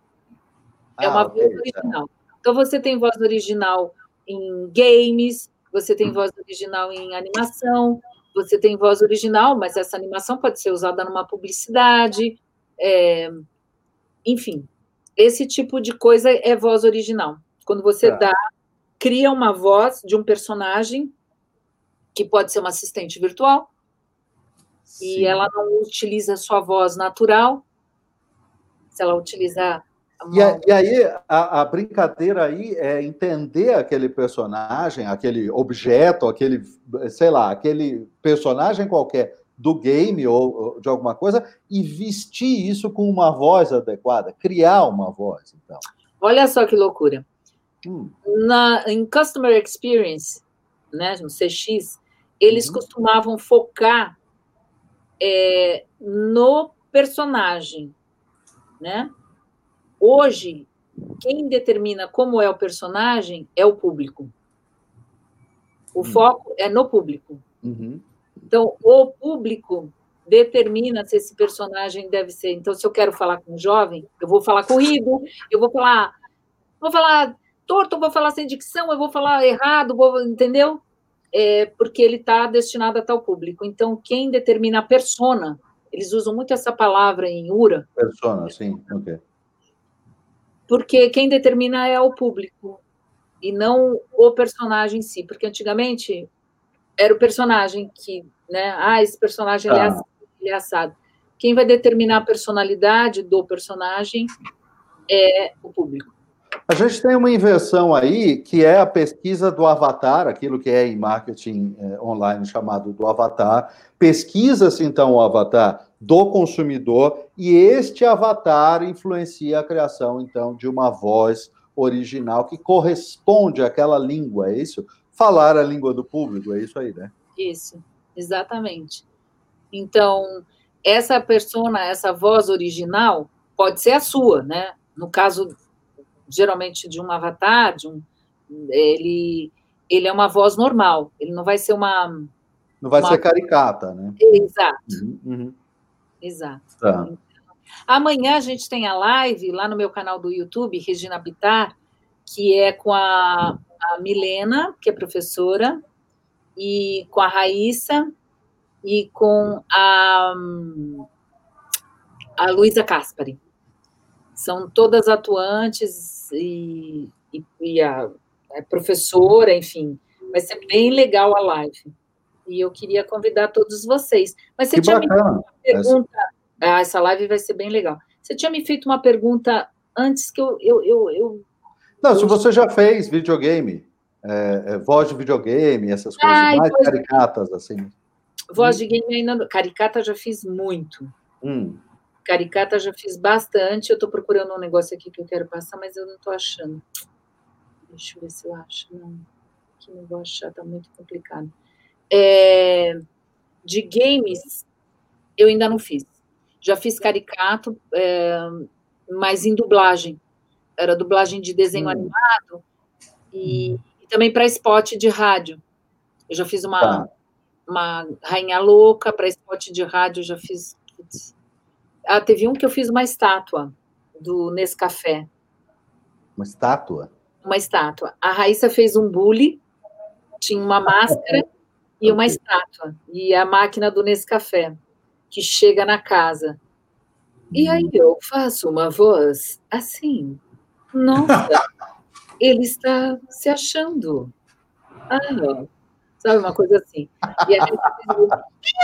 [SPEAKER 3] é ah, uma voz original. Então, você tem voz original em games, você tem voz original em animação, você tem voz original, mas essa animação pode ser usada numa publicidade, é, enfim, esse tipo de coisa é voz original. Quando você tá. dá, cria uma voz de um personagem que pode ser uma assistente virtual, Sim. e ela não utiliza a sua voz natural, se ela utilizar.
[SPEAKER 2] E, a, e, aí, a, a, brincadeira aí é entender aquele personagem, aquele objeto, aquele, sei lá, aquele personagem qualquer do game ou de alguma coisa e vestir isso com uma voz adequada, criar uma voz, então.
[SPEAKER 3] Olha só que loucura. Hum. Na, em Customer Experience, né, no CX, eles uhum. costumavam focar é, no personagem, né? Hoje, quem determina como é o personagem é o público. O uhum. foco é no público. Uhum. Então, o público determina se esse personagem deve ser. Então, se eu quero falar com um jovem, eu vou falar corrido, eu vou falar, vou falar torto, vou falar sem dicção, eu vou falar errado, vou, entendeu? É, porque ele está destinado a tal público. Então, quem determina a persona, eles usam muito essa palavra em URA.
[SPEAKER 2] Persona, sim, ok.
[SPEAKER 3] Porque quem determina é o público e não o personagem em si, porque antigamente era o personagem que, né, ah, esse personagem ah. ele, é, assim, ele é assado. Quem vai determinar a personalidade do personagem é o público.
[SPEAKER 2] A gente tem uma inversão aí, que é a pesquisa do avatar, aquilo que é em marketing é, online chamado do avatar. Pesquisa-se, então, o avatar do consumidor e este avatar influencia a criação, então, de uma voz original que corresponde àquela língua, é isso? Falar a língua do público, é isso aí, né?
[SPEAKER 3] Isso, exatamente. Então, essa persona, essa voz original, pode ser a sua, né? No caso geralmente de um avatar, de um, ele, ele é uma voz normal, ele não vai ser uma.
[SPEAKER 2] Não vai uma... ser caricata, né?
[SPEAKER 3] Exato. Uhum, uhum. Exato. Tá. Então, amanhã a gente tem a live lá no meu canal do YouTube, Regina Bitar, que é com a, a Milena, que é professora, e com a Raíssa, e com a, a Luísa Caspari. São todas atuantes e, e, e a, a, professora, enfim. Vai ser bem legal a live. E eu queria convidar todos vocês. Mas você que tinha bacana. me feito uma pergunta. Essa... Ah, essa live vai ser bem legal. Você tinha me feito uma pergunta antes que eu. eu, eu, eu
[SPEAKER 2] Não, se você já fez videogame, é, é, voz de videogame, essas coisas Ai, mais caricatas, assim.
[SPEAKER 3] Voz de game ainda. Caricata já fiz muito. Hum. Caricata já fiz bastante. Eu estou procurando um negócio aqui que eu quero passar, mas eu não estou achando. Deixa eu ver se eu acho. Não, aqui não vou achar, está muito complicado. É, de games, eu ainda não fiz. Já fiz caricato, é, mas em dublagem. Era dublagem de desenho hum. animado e, hum. e também para spot de rádio. Eu já fiz uma, tá. uma Rainha Louca, para spot de rádio, já fiz. Putz, ah, teve um que eu fiz uma estátua do Nescafé.
[SPEAKER 2] Uma estátua?
[SPEAKER 3] Uma estátua. A Raíssa fez um bule, tinha uma máscara e uma estátua. E a máquina do Nescafé, que chega na casa. E aí hum. eu faço uma voz assim. Nossa, ele está se achando. Ah, sabe, uma coisa assim. E a gente o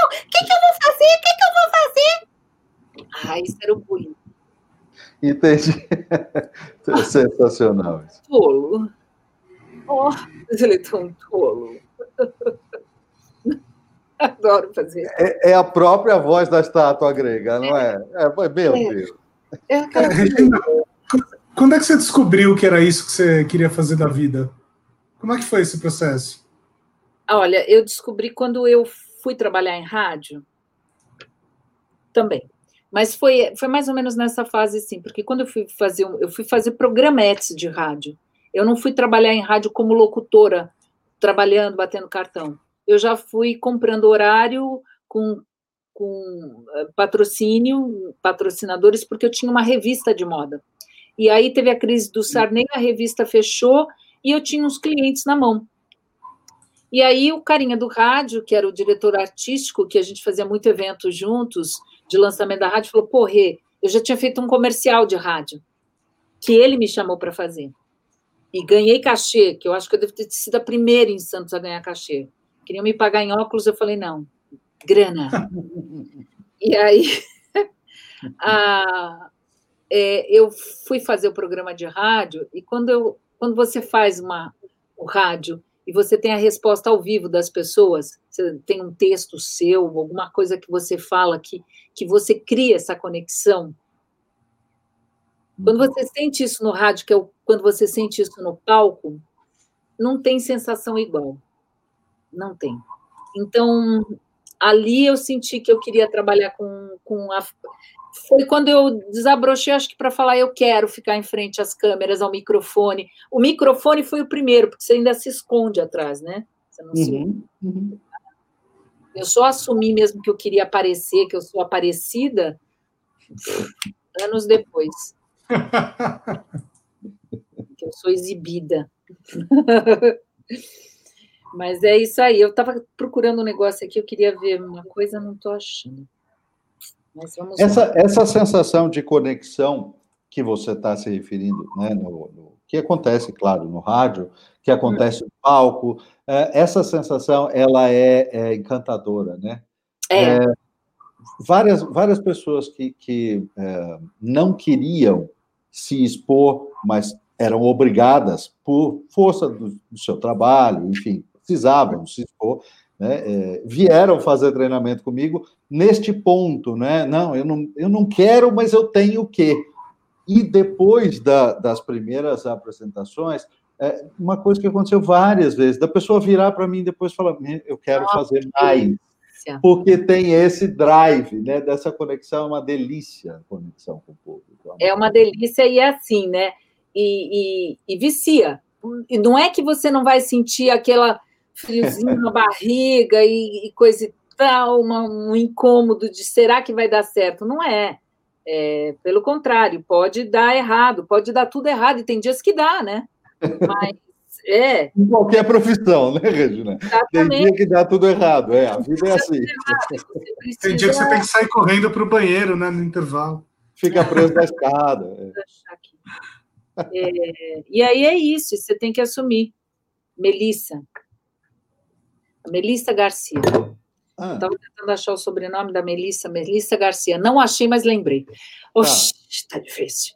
[SPEAKER 3] que, que eu vou fazer? O que, que eu vou fazer? Ah, isso era o bullying.
[SPEAKER 2] Entendi. Sensacional isso.
[SPEAKER 3] Tolo. Oh, mas ele é tão tolo. Adoro fazer.
[SPEAKER 2] É, é, a própria voz da estátua grega, não é? É, é meu é. Deus. É aquela...
[SPEAKER 1] Quando é que você descobriu que era isso que você queria fazer da vida? Como é que foi esse processo?
[SPEAKER 3] Olha, eu descobri quando eu fui trabalhar em rádio também. Mas foi, foi mais ou menos nessa fase, sim, porque quando eu fui fazer, eu fui fazer programetes de rádio. Eu não fui trabalhar em rádio como locutora, trabalhando, batendo cartão. Eu já fui comprando horário com, com eh, patrocínio, patrocinadores, porque eu tinha uma revista de moda. E aí teve a crise do Sarney, a revista fechou e eu tinha uns clientes na mão. E aí o carinha do rádio, que era o diretor artístico, que a gente fazia muito evento juntos, de lançamento da rádio, falou: Rê, eu já tinha feito um comercial de rádio, que ele me chamou para fazer. E ganhei cachê, que eu acho que eu devo ter sido a primeira em Santos a ganhar cachê. Queriam me pagar em óculos, eu falei: não, grana. e aí a, é, eu fui fazer o programa de rádio, e quando, eu, quando você faz uma, o rádio e você tem a resposta ao vivo das pessoas, você tem um texto seu, alguma coisa que você fala que, que você cria essa conexão. Quando você sente isso no rádio, que é o, quando você sente isso no palco, não tem sensação igual. Não tem. Então, ali eu senti que eu queria trabalhar com, com a. Foi quando eu desabrochei, acho que para falar, eu quero ficar em frente às câmeras, ao microfone. O microfone foi o primeiro, porque você ainda se esconde atrás, né? Você não uhum, se... Uhum. Eu só assumi mesmo que eu queria aparecer, que eu sou aparecida, anos depois. que eu sou exibida. Mas é isso aí. Eu estava procurando um negócio aqui, eu queria ver uma coisa, não estou achando.
[SPEAKER 2] Essa, essa sensação de conexão que você está se referindo, né, no, no, que acontece, claro, no rádio, que acontece no palco, é, essa sensação ela é, é encantadora, né?
[SPEAKER 3] É. é.
[SPEAKER 2] várias, várias pessoas que, que é, não queriam se expor, mas eram obrigadas por força do, do seu trabalho, enfim, precisavam se expor, né, é, vieram fazer treinamento comigo neste ponto, né? Não, eu não, eu não quero, mas eu tenho que. E depois da, das primeiras apresentações, é uma coisa que aconteceu várias vezes, da pessoa virar para mim e depois falar, eu quero Nossa, fazer mais. Porque tem esse drive, né? Dessa conexão, é uma delícia a conexão com o público.
[SPEAKER 3] É uma delícia e é assim, né? E, e, e vicia. E não é que você não vai sentir aquela friozinho na barriga e, e, coisa e tal, uma, um incômodo de será que vai dar certo? Não é. é. Pelo contrário, pode dar errado, pode dar tudo errado, e tem dias que dá, né? Mas é.
[SPEAKER 2] Em qualquer profissão, né, Regina? Exatamente. Tem dia que dá tudo errado, é, a vida é assim.
[SPEAKER 1] Precisa... Tem dia que você tem que sair correndo para o banheiro, né, no intervalo.
[SPEAKER 2] Fica preso na escada.
[SPEAKER 3] É. É, e aí é isso, você tem que assumir. Melissa, Melissa Garcia. Ah. Estava tentando achar o sobrenome da Melissa, Melissa Garcia. Não achei, mas lembrei. Oxi, está tá difícil.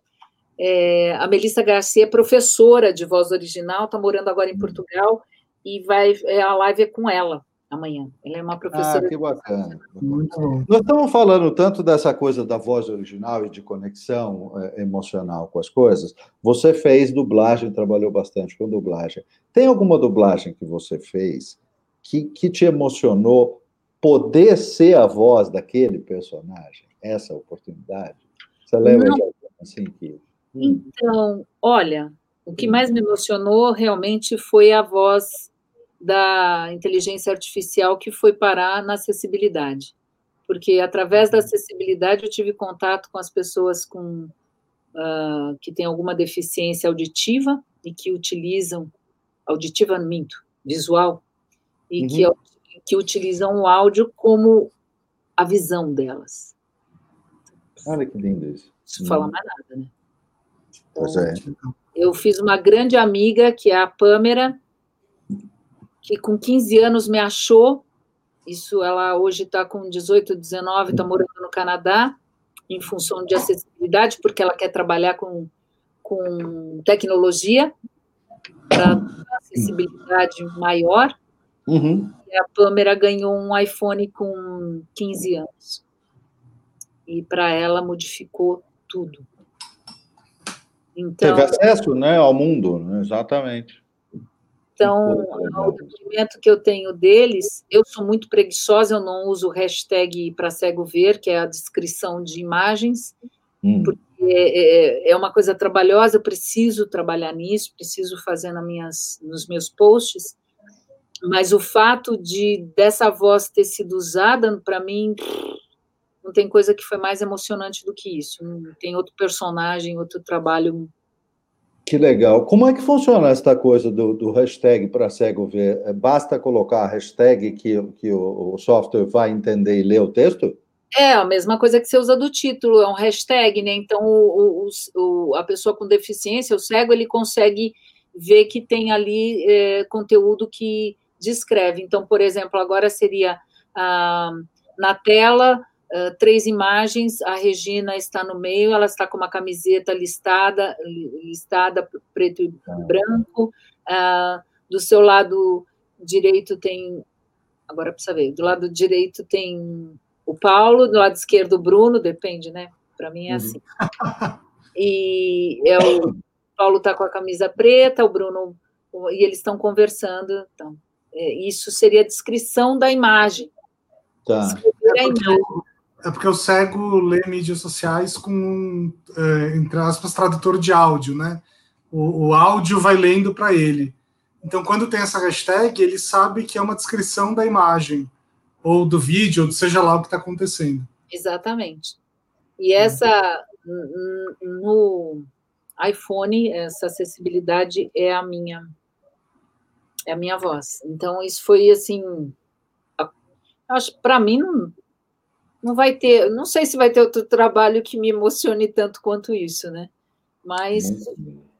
[SPEAKER 3] É, a Melissa Garcia é professora de voz original, está morando agora em hum. Portugal e vai é, a live é com ela amanhã. Ela é uma professora.
[SPEAKER 2] Ah, que bacana. Muito bom. Nós estamos falando tanto dessa coisa da voz original e de conexão é, emocional com as coisas. Você fez dublagem, trabalhou bastante com dublagem. Tem alguma dublagem que você fez que, que te emocionou poder ser a voz daquele personagem? Essa oportunidade? Você lembra de assim que.
[SPEAKER 3] Hum. Então, olha, o que mais me emocionou realmente foi a voz da inteligência artificial que foi parar na acessibilidade. Porque através da acessibilidade eu tive contato com as pessoas com uh, que têm alguma deficiência auditiva e que utilizam auditiva minto, visual, e uhum. que, que utilizam o áudio como a visão delas.
[SPEAKER 2] Olha que lindo isso.
[SPEAKER 3] Não fala mais nada, né?
[SPEAKER 2] Pois é.
[SPEAKER 3] Eu fiz uma grande amiga, que é a Pâmera, que com 15 anos me achou. Isso, ela hoje está com 18, 19, está morando no Canadá, em função de acessibilidade, porque ela quer trabalhar com, com tecnologia para acessibilidade maior.
[SPEAKER 2] Uhum.
[SPEAKER 3] E a Pâmera ganhou um iPhone com 15 anos. E para ela modificou tudo.
[SPEAKER 2] Então, Teve acesso né, ao mundo, né? exatamente.
[SPEAKER 3] Então, o depoimento que eu tenho deles, eu sou muito preguiçosa, eu não uso hashtag para cego ver, que é a descrição de imagens, hum. porque é, é, é, uma coisa trabalhosa, eu preciso trabalhar nisso, preciso fazer nas minhas, nos meus posts, mas o fato de dessa voz ter sido usada, para mim, não tem coisa que foi mais emocionante do que isso. Não tem outro personagem, outro trabalho.
[SPEAKER 2] Que legal. Como é que funciona essa coisa do, do hashtag para cego ver? É, basta colocar a hashtag que, que o, o software vai entender e ler o texto?
[SPEAKER 3] É, a mesma coisa que você usa do título, é um hashtag, né? Então, o, o, a pessoa com deficiência, o cego, ele consegue ver que tem ali é, conteúdo que descreve. Então, por exemplo, agora seria ah, na tela Uh, três imagens, a Regina está no meio, ela está com uma camiseta listada, listada preto e branco, uh, do seu lado direito tem, agora precisa ver, do lado direito tem o Paulo, do lado esquerdo o Bruno, depende, né? Para mim é uhum. assim. E é o Paulo está com a camisa preta, o Bruno, e eles estão conversando, então, isso seria a descrição da imagem.
[SPEAKER 2] Tá.
[SPEAKER 1] É porque, o, é porque o cego lê mídias sociais com, é, entre aspas, tradutor de áudio, né? O, o áudio vai lendo para ele. Então, quando tem essa hashtag, ele sabe que é uma descrição da imagem, ou do vídeo, ou seja lá o que está acontecendo.
[SPEAKER 3] Exatamente. E essa, no iPhone, essa acessibilidade é a minha é a minha voz. Então, isso foi assim. Acho para mim não, não vai ter. Não sei se vai ter outro trabalho que me emocione tanto quanto isso, né? Mas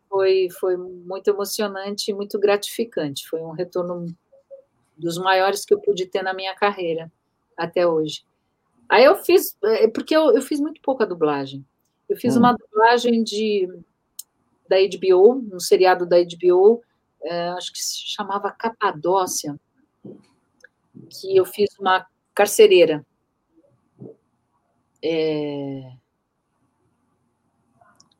[SPEAKER 3] foi, foi muito emocionante e muito gratificante. Foi um retorno dos maiores que eu pude ter na minha carreira até hoje. Aí eu fiz, é, porque eu, eu fiz muito pouca dublagem. Eu fiz hum. uma dublagem de da HBO, um seriado da HBO, é, acho que se chamava Capadócia, que eu fiz uma carcereira. É...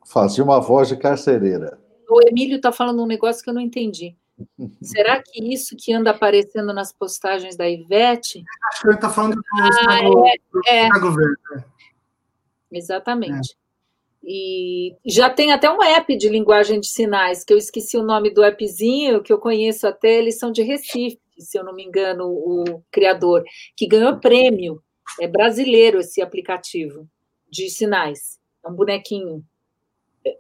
[SPEAKER 2] Fazia uma voz de carcereira.
[SPEAKER 3] O Emílio está falando um negócio que eu não entendi. Será que isso que anda aparecendo nas postagens da Ivete?
[SPEAKER 1] Acho que ele está falando do, ah, é,
[SPEAKER 3] é. governo. Exatamente. É. E já tem até um app de linguagem de sinais, que eu esqueci o nome do appzinho, que eu conheço até, eles são de Recife, se eu não me engano, o criador, que ganhou prêmio. É brasileiro esse aplicativo de sinais. É um bonequinho. É,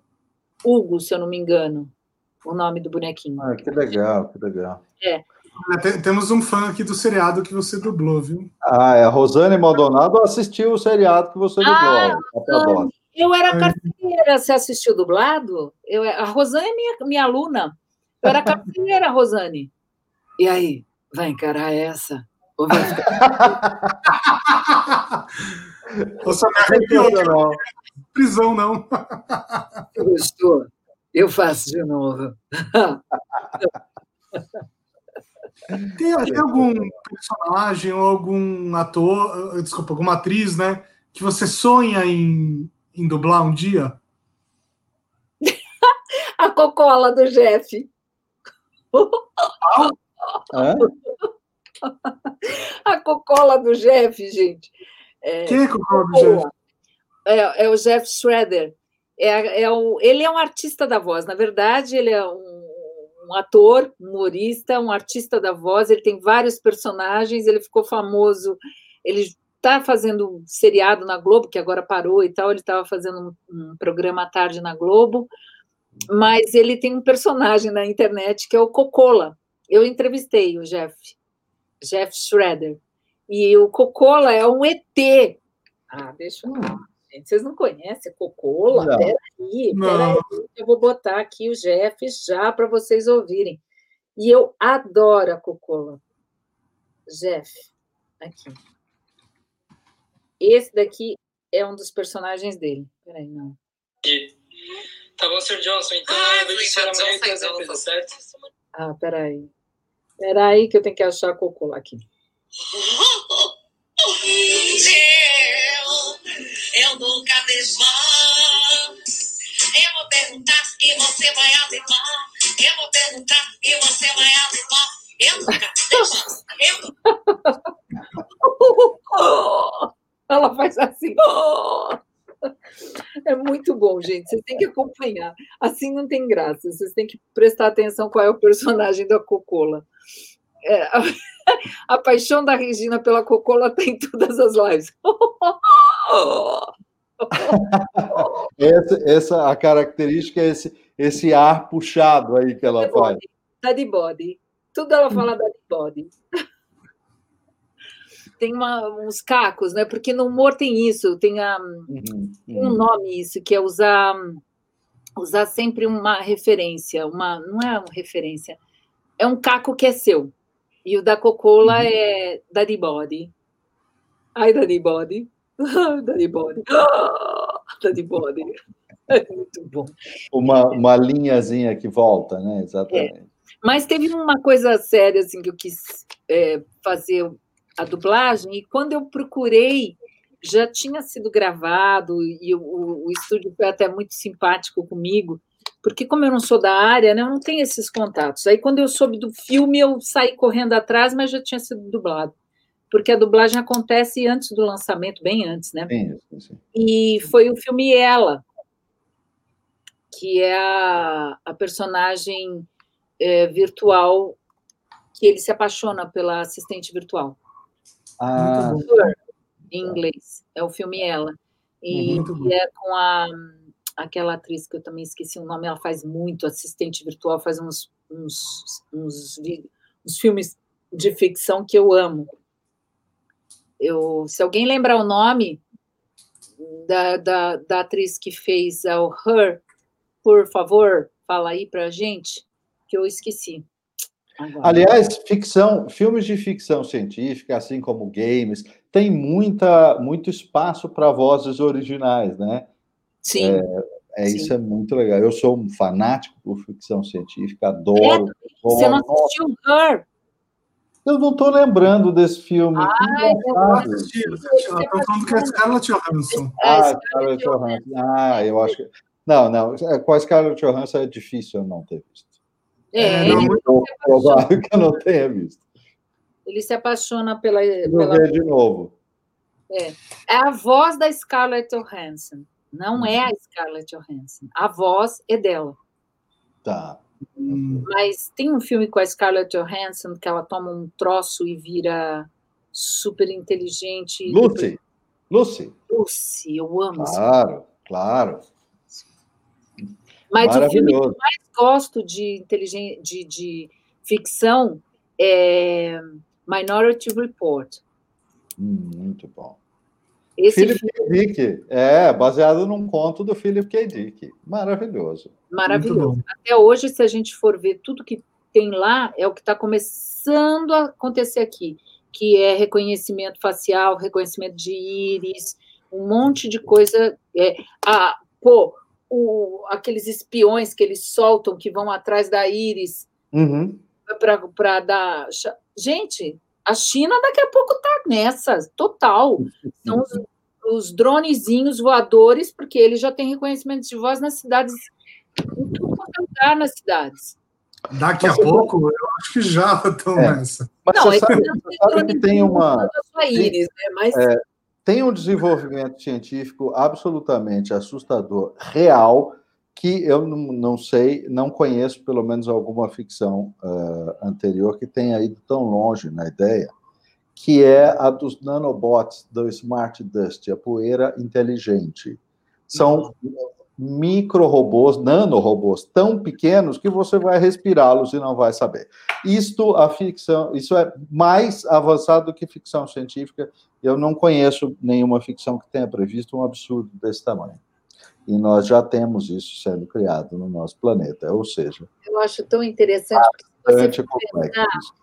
[SPEAKER 3] Hugo, se eu não me engano, o nome do bonequinho.
[SPEAKER 2] Ah, que legal, que legal.
[SPEAKER 3] É.
[SPEAKER 1] Temos um fã aqui do seriado que você dublou, viu?
[SPEAKER 2] Ah, é a Rosane Maldonado assistiu o seriado que você dublou. Ah,
[SPEAKER 3] eu era carcereira, você assistiu dublado? Eu, a Rosane é minha, minha aluna. Eu era carcereira, Rosane. E aí, vai encarar essa? Ou vai
[SPEAKER 1] Você não é prisão, não.
[SPEAKER 3] Gostou? Eu faço de novo.
[SPEAKER 1] Tem, tem, algum personagem ou algum ator, desculpa, alguma atriz, né, que você sonha em, em dublar um dia?
[SPEAKER 3] a cocola do Jeff.
[SPEAKER 2] Ah?
[SPEAKER 3] a cocola do Jeff, gente.
[SPEAKER 1] É, Quem é a cocola do Jeff?
[SPEAKER 3] É, é, o Jeff Schroeder. É, é o, ele é um artista da voz. Na verdade, ele é um, um ator, humorista, um artista da voz. Ele tem vários personagens. Ele ficou famoso. Ele está fazendo seriado na Globo, que agora parou e tal, ele estava fazendo um, um, programa à tarde na Globo, mas ele tem um personagem na internet que é o Cocola. Eu entrevistei o Jeff, Jeff Schroeder, e o Cocola é um ET. Ah, deixa eu. gente. Vocês não conhecem Cocola? Não. Peraí, peraí. Eu vou botar aqui o Jeff já para vocês ouvirem. E eu adoro a Cocola. Jeff, aqui. Esse daqui é um dos personagens dele. Peraí, não.
[SPEAKER 4] Tá bom, Sr. Johnson. Então ah, eu o senhor amanhã que as certo?
[SPEAKER 3] Ah, peraí. Peraí que eu tenho que achar a Cocola aqui. Eu, eu nunca desvão. Eu vou perguntar e você vai averiguar. Eu vou perguntar e você vai averiguar. Eu nunca desvão. Eu... Ela faz assim. É muito bom, gente. Vocês têm que acompanhar. Assim não tem graça. Vocês têm que prestar atenção qual é o personagem da Cocola. É, a, a, paixão da Regina pela Cocola tem em todas as lives.
[SPEAKER 2] essa, essa a característica é esse, esse ar puxado aí que ela faz.
[SPEAKER 3] Daddy body. Tudo ela fala daddy body tem uma, uns cacos, né? Porque no humor tem isso, tem, a, uhum, uhum. um nome isso, que é usar usar sempre uma referência, uma não é uma referência, é um caco que é seu. E o da Cocola uhum. é Daddy Body. Ai, Daddy Body. Daddy Body. Daddy Body. É muito bom.
[SPEAKER 2] Uma, uma linhazinha que volta, né? Exatamente. É.
[SPEAKER 3] Mas teve uma coisa séria assim, que eu quis é, fazer a dublagem, e quando eu procurei, já tinha sido gravado, e o, o, estúdio foi até muito simpático comigo, porque como eu não sou da área, né, eu não tenho esses contatos. Aí quando eu soube do filme, eu saí correndo atrás, mas já tinha sido dublado. Porque a dublagem acontece antes do lançamento, bem antes, né? Sim. E foi o filme Ela, que é a, a personagem é, virtual que ele se apaixona pela assistente virtual. Ah, em inglês. É o filme Ela. E, e, é com a aquela atriz que eu também esqueci o nome, ela faz muito assistente virtual, faz uns, uns, uns, uns filmes de ficção que eu amo. Eu, se alguém lembrar o nome da, da, da atriz que fez o Her, por favor, fala aí pra gente, que eu esqueci.
[SPEAKER 2] Agora. Aliás, ficção, filmes de ficção científica, assim como games, tem muita, muito espaço para vozes originais, né?
[SPEAKER 3] Sim.
[SPEAKER 2] É, é Sim. isso é muito legal. Eu sou um fanático por ficção científica, adoro. É,
[SPEAKER 3] você não assistiu Her?
[SPEAKER 2] Eu não estou lembrando desse filme.
[SPEAKER 1] Ah, eu assisti. Estou falando que é Scarlett Johansson.
[SPEAKER 2] É, ah, Scarlett Johansson. Ah, eu acho que. Não, não. Com a Scarlett Johansson é difícil eu não ter visto.
[SPEAKER 3] É, é
[SPEAKER 2] muito provável que eu não tenha visto.
[SPEAKER 3] Ele se apaixona pela.
[SPEAKER 2] Vou pela... ver de novo.
[SPEAKER 3] É. é a voz da Scarlett Johansson. Não é a Scarlett Johansson. A voz é dela.
[SPEAKER 2] Tá.
[SPEAKER 3] Mas tem um filme com a Scarlett Johansson que ela toma um troço e vira super inteligente.
[SPEAKER 2] Lucy. Lucy.
[SPEAKER 3] Lucy, eu amo.
[SPEAKER 2] Claro, claro.
[SPEAKER 3] Mas o filme que eu mais gosto de, de, de ficção é Minority Report.
[SPEAKER 2] Hum, muito bom. Esse Philip filme... K. Dick, é, baseado num conto do Philip K. Dick. Maravilhoso.
[SPEAKER 3] Maravilhoso. Até hoje, se a gente for ver tudo que tem lá, é o que está começando a acontecer aqui, que é reconhecimento facial, reconhecimento de íris, um monte de coisa. É, a, pô, o, aqueles espiões que eles soltam, que vão atrás da íris
[SPEAKER 2] uhum.
[SPEAKER 3] para dar. Gente, a China daqui a pouco está nessa, total. São os, os dronezinhos voadores, porque eles já têm reconhecimento de voz nas cidades, em tudo quanto é lugar nas cidades.
[SPEAKER 1] Daqui mas a pouco, eu acho que já estão é. nessa.
[SPEAKER 2] Mas não, você sabe, você sabe que tem uma.
[SPEAKER 3] Íris, né? Mas...
[SPEAKER 2] É, tem um desenvolvimento científico absolutamente assustador, real, que eu não, sei, não conheço pelo menos alguma ficção uh, anterior que tenha ido tão longe na ideia, que é a dos nanobots do Smart Dust, a poeira inteligente. São micro-robôs, nanorobôs tão pequenos que você vai respirá-los e não vai saber. Isto a ficção, isso é mais avançado do que ficção científica. Eu não conheço nenhuma ficção que tenha previsto um absurdo desse tamanho. E nós já temos isso sendo criado no nosso planeta, ou seja,
[SPEAKER 3] eu acho tão interessante
[SPEAKER 2] bastante complexo.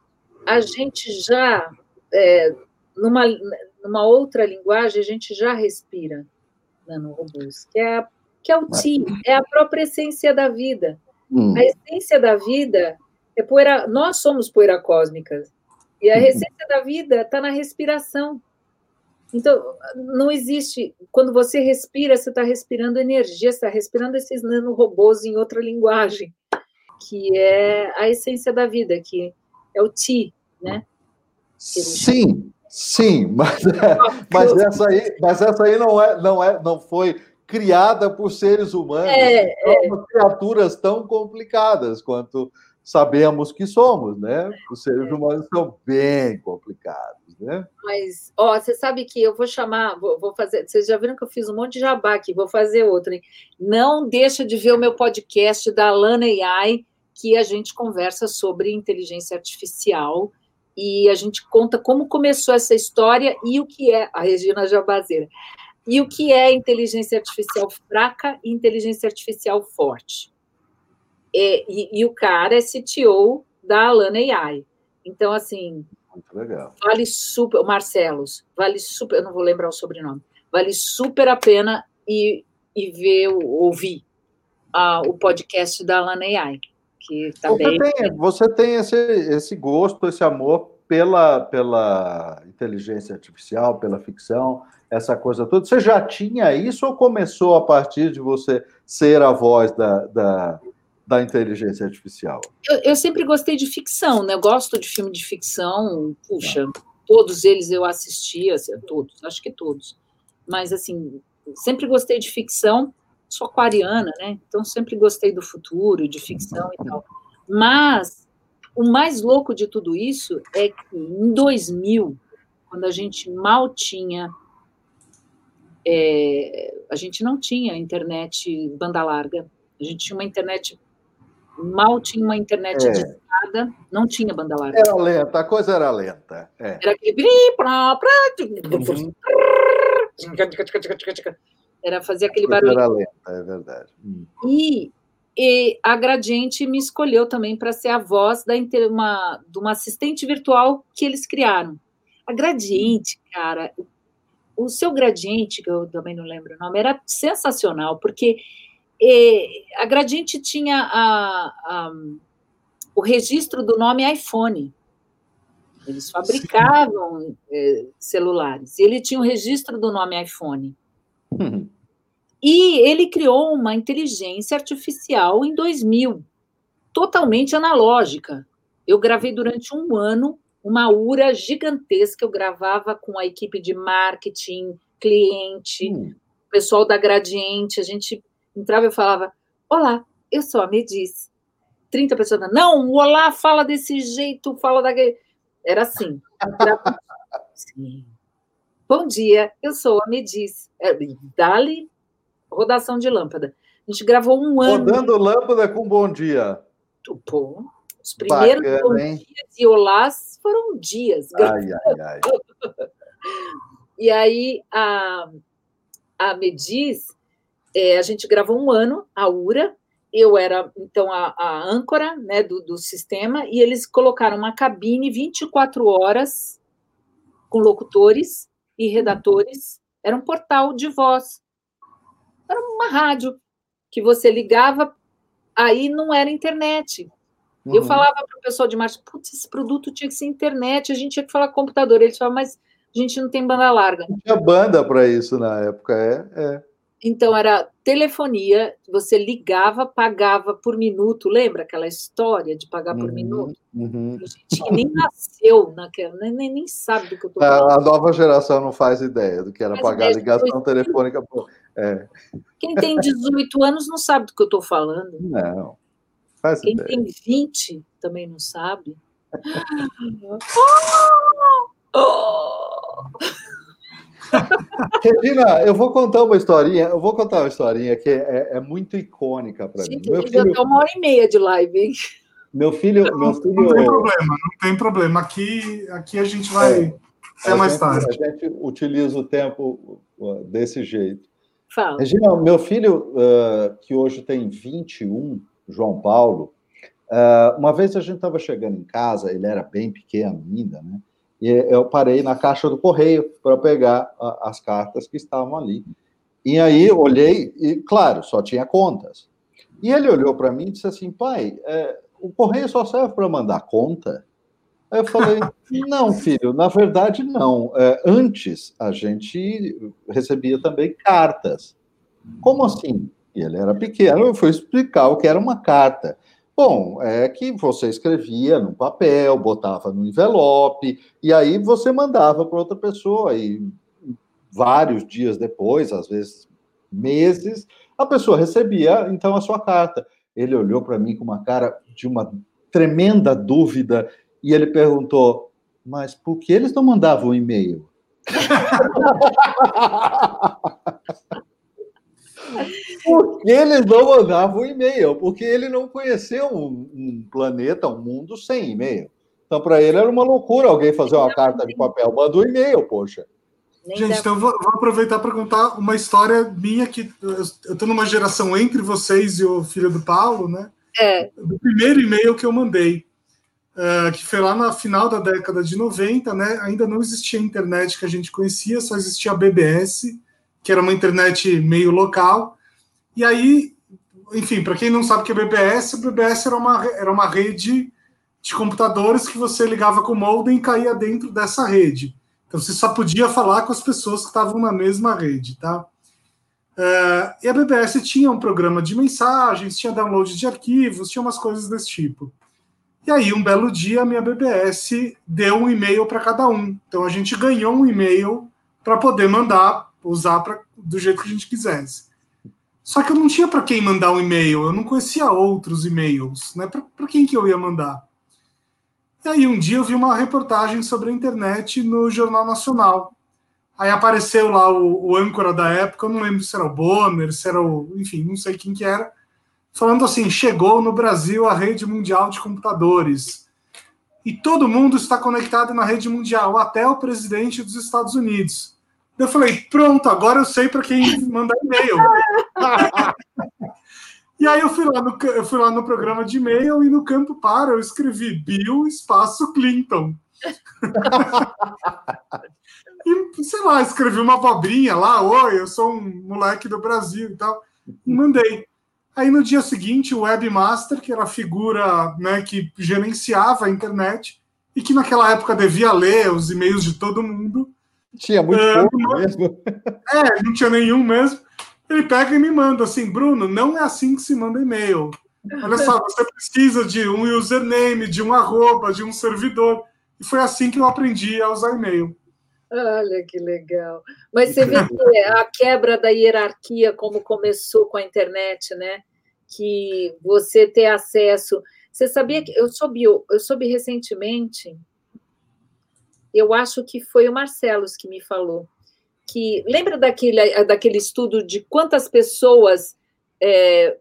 [SPEAKER 3] A gente já é, numa numa outra linguagem a gente já respira nanorobôs, que é a que é o ti, é a própria essência da vida. Hum. A essência da vida é poeira, nós somos poeira cósmica. E a uhum. essência da vida está na respiração. Então, não existe. Quando você respira, você está respirando energia, você está respirando esses nanorobôs em outra linguagem, que é a essência da vida, que é o ti, né?
[SPEAKER 2] Sim, sim, mas, é, mas, essa aí, mas essa aí não, é, não, é, não foi criada por seres humanos, é, é. criaturas tão complicadas quanto sabemos que somos, né? Os seres é. humanos são bem complicados, né?
[SPEAKER 3] Mas, ó, você sabe que eu vou chamar, vou, vou, fazer. Vocês já viram que eu fiz um monte de jabá aqui, vou fazer outro. Hein? Não deixa de ver o meu podcast da Lana AI, que a gente conversa sobre inteligência artificial e a gente conta como começou essa história e o que é a Regina Jabazeira. E o que é inteligência artificial fraca e inteligência artificial forte? É, e, e, o cara é CTO da Alana AI. Então, assim.
[SPEAKER 2] Muito legal.
[SPEAKER 3] Vale super. O Marcelos, vale super. Eu não vou lembrar o sobrenome. Vale super a pena e, e ver, ouvir uh, o podcast da Alana AI. Que tá
[SPEAKER 2] você,
[SPEAKER 3] bem...
[SPEAKER 2] tem, você tem esse, esse gosto, esse amor pela, pela inteligência artificial, pela ficção essa coisa toda. Você já tinha isso ou começou a partir de você ser a voz da, da, da inteligência artificial?
[SPEAKER 3] Eu, eu, sempre gostei de ficção, né? Eu gosto de filme de ficção, puxa, ah. todos eles eu assistia, assim, todos, acho que todos. Mas, assim, sempre gostei de ficção, sou aquariana, né? Então, sempre gostei do futuro, de ficção e tal. Mas, o mais louco de tudo isso é que em 2000, quando a gente mal tinha é, a gente não tinha internet banda larga. A gente tinha uma internet, mal tinha uma internet é. de escada, não tinha banda larga.
[SPEAKER 2] Era lenta, a coisa era lenta. É.
[SPEAKER 3] Era aquele. Uhum. Era fazer aquele barulho.
[SPEAKER 2] Era lenta, é verdade. Hum.
[SPEAKER 3] E, e, a Gradiente me escolheu também para ser a voz da uma, de uma assistente virtual que eles criaram. A Gradiente, cara, o seu gradiente, que eu também não lembro o nome, era sensacional, porque eh, a Gradiente tinha a, a, o registro do nome iPhone. Eles fabricavam eh, celulares. E ele tinha o registro do nome iPhone. Uhum. E ele criou uma inteligência artificial em 2000, totalmente analógica. Eu gravei durante um ano uma URA gigantesca. Eu gravava com a equipe de marketing, cliente, hum. pessoal da Gradiente. A gente entrava e falava: Olá, eu sou a Mediz. 30 pessoas, não, Olá fala desse jeito, fala daquele. Era assim. Sim. Bom dia, eu sou a Mediz. É, Dali, rodação de lâmpada. A gente gravou um ano.
[SPEAKER 2] Rodando lâmpada com bom dia.
[SPEAKER 3] Bom, os primeiros Bacana, dias e olás foram dias.
[SPEAKER 2] Ai, ai, ai.
[SPEAKER 3] e aí a, a Mediz, é, a gente gravou um ano, a URA, eu era, então, a, a âncora né, do, do sistema, e eles colocaram uma cabine 24 horas com locutores e redatores. Era um portal de voz. Era uma rádio que você ligava, aí não era internet. Uhum. Eu falava para o pessoal de marketing, putz, esse produto tinha que ser internet, a gente tinha que falar computador. Eles falavam, mas a gente não tem banda larga. Não
[SPEAKER 2] tinha banda para isso na época, é, é.
[SPEAKER 3] Então, era telefonia, você ligava, pagava por minuto, lembra aquela história de pagar por uhum, minuto?
[SPEAKER 2] Uhum.
[SPEAKER 3] A gente nem nasceu naquela, nem, nem sabe do que eu estou falando.
[SPEAKER 2] A nova geração não faz ideia do que era faz pagar ligação telefônica. É.
[SPEAKER 3] Quem tem 18 anos não sabe do que eu estou falando.
[SPEAKER 2] Não.
[SPEAKER 3] Faz Quem ideia. tem 20 também não sabe.
[SPEAKER 2] Regina, eu vou contar uma historinha, eu vou contar uma historinha que é, é muito icônica para mim.
[SPEAKER 3] Meu filho, até uma hora e meia de live, hein?
[SPEAKER 2] Meu filho,
[SPEAKER 1] não,
[SPEAKER 2] meu filho.
[SPEAKER 1] Não tem problema, não tem problema. Aqui, aqui a gente vai é, até mais
[SPEAKER 2] gente,
[SPEAKER 1] tarde.
[SPEAKER 2] A gente utiliza o tempo desse jeito.
[SPEAKER 3] Fala.
[SPEAKER 2] Regina, meu filho, uh, que hoje tem 21, João Paulo, uh, uma vez a gente estava chegando em casa, ele era bem pequeno ainda, né? E eu parei na caixa do correio para pegar a, as cartas que estavam ali. E aí olhei, e claro, só tinha contas. E ele olhou para mim e disse assim: pai, é, o correio só serve para mandar conta? Aí eu falei: não, filho, na verdade não. É, antes a gente recebia também cartas. Como assim? E ele era pequeno, eu fui explicar o que era uma carta. Bom, é que você escrevia no papel, botava no envelope, e aí você mandava para outra pessoa, e vários dias depois, às vezes meses, a pessoa recebia então a sua carta. Ele olhou para mim com uma cara de uma tremenda dúvida e ele perguntou: Mas por que eles não mandavam um e-mail? Porque eles não mandavam um e-mail, porque ele não conheceu um, um planeta, um mundo sem e-mail. Então, para ele era uma loucura alguém fazer uma carta de papel, manda um e-mail, poxa.
[SPEAKER 1] Gente, então vou, vou aproveitar para contar uma história minha que eu estou numa geração entre vocês e o filho do Paulo, né?
[SPEAKER 3] É.
[SPEAKER 1] Do primeiro e-mail que eu mandei, uh, que foi lá na final da década de 90, né? Ainda não existia a internet que a gente conhecia, só existia a BBS, que era uma internet meio local. E aí, enfim, para quem não sabe o que é BBS, a BBS era uma, era uma rede de computadores que você ligava com o modem e caía dentro dessa rede. Então você só podia falar com as pessoas que estavam na mesma rede, tá? Uh, e a BBS tinha um programa de mensagens, tinha download de arquivos, tinha umas coisas desse tipo. E aí, um belo dia, a minha BBS deu um e-mail para cada um. Então a gente ganhou um e-mail para poder mandar, usar pra, do jeito que a gente quisesse. Só que eu não tinha para quem mandar um e-mail, eu não conhecia outros e-mails, né? Para quem que eu ia mandar? E aí um dia eu vi uma reportagem sobre a internet no Jornal Nacional. Aí apareceu lá o, o âncora da época, eu não lembro se era o Bonner, se era o. Enfim, não sei quem que era, falando assim: chegou no Brasil a rede mundial de computadores. E todo mundo está conectado na rede mundial, até o presidente dos Estados Unidos. Eu falei, pronto, agora eu sei para quem mandar e-mail. e aí eu fui, lá no, eu fui lá no programa de e-mail e no campo para eu escrevi Bill espaço Clinton. e, sei lá, escrevi uma abobrinha lá, oi, eu sou um moleque do Brasil e tal, e mandei. Aí no dia seguinte, o webmaster, que era a figura né, que gerenciava a internet e que naquela época devia ler os e-mails de todo mundo,
[SPEAKER 2] tinha muito é, pouco mesmo.
[SPEAKER 1] É, não tinha nenhum mesmo. Ele pega e me manda assim, Bruno, não é assim que se manda e-mail. Olha só, você precisa de um username, de um arroba, de um servidor. E foi assim que eu aprendi a usar e-mail.
[SPEAKER 3] Olha que legal. Mas você vê que a quebra da hierarquia, como começou com a internet, né? Que você ter acesso. Você sabia que eu soube, eu soube recentemente eu acho que foi o Marcelos que me falou. Que lembra daquele, daquele estudo de quantas pessoas é,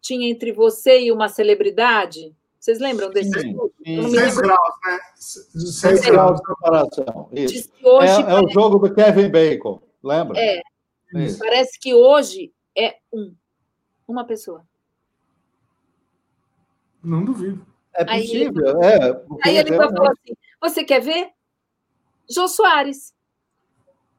[SPEAKER 3] tinha entre você e uma celebridade? Vocês lembram desse sim?
[SPEAKER 1] Sim. Seis graus, né?
[SPEAKER 2] Seis, graus de comparação. Isso. Hoje é, é, o jogo do Kevin Bacon, lembra?
[SPEAKER 3] É. Isso. Parece que hoje é um. Uma pessoa.
[SPEAKER 1] Não duvido.
[SPEAKER 2] É possível, aí, é.
[SPEAKER 3] Aí ele falou assim: você quer ver? Jô Soares.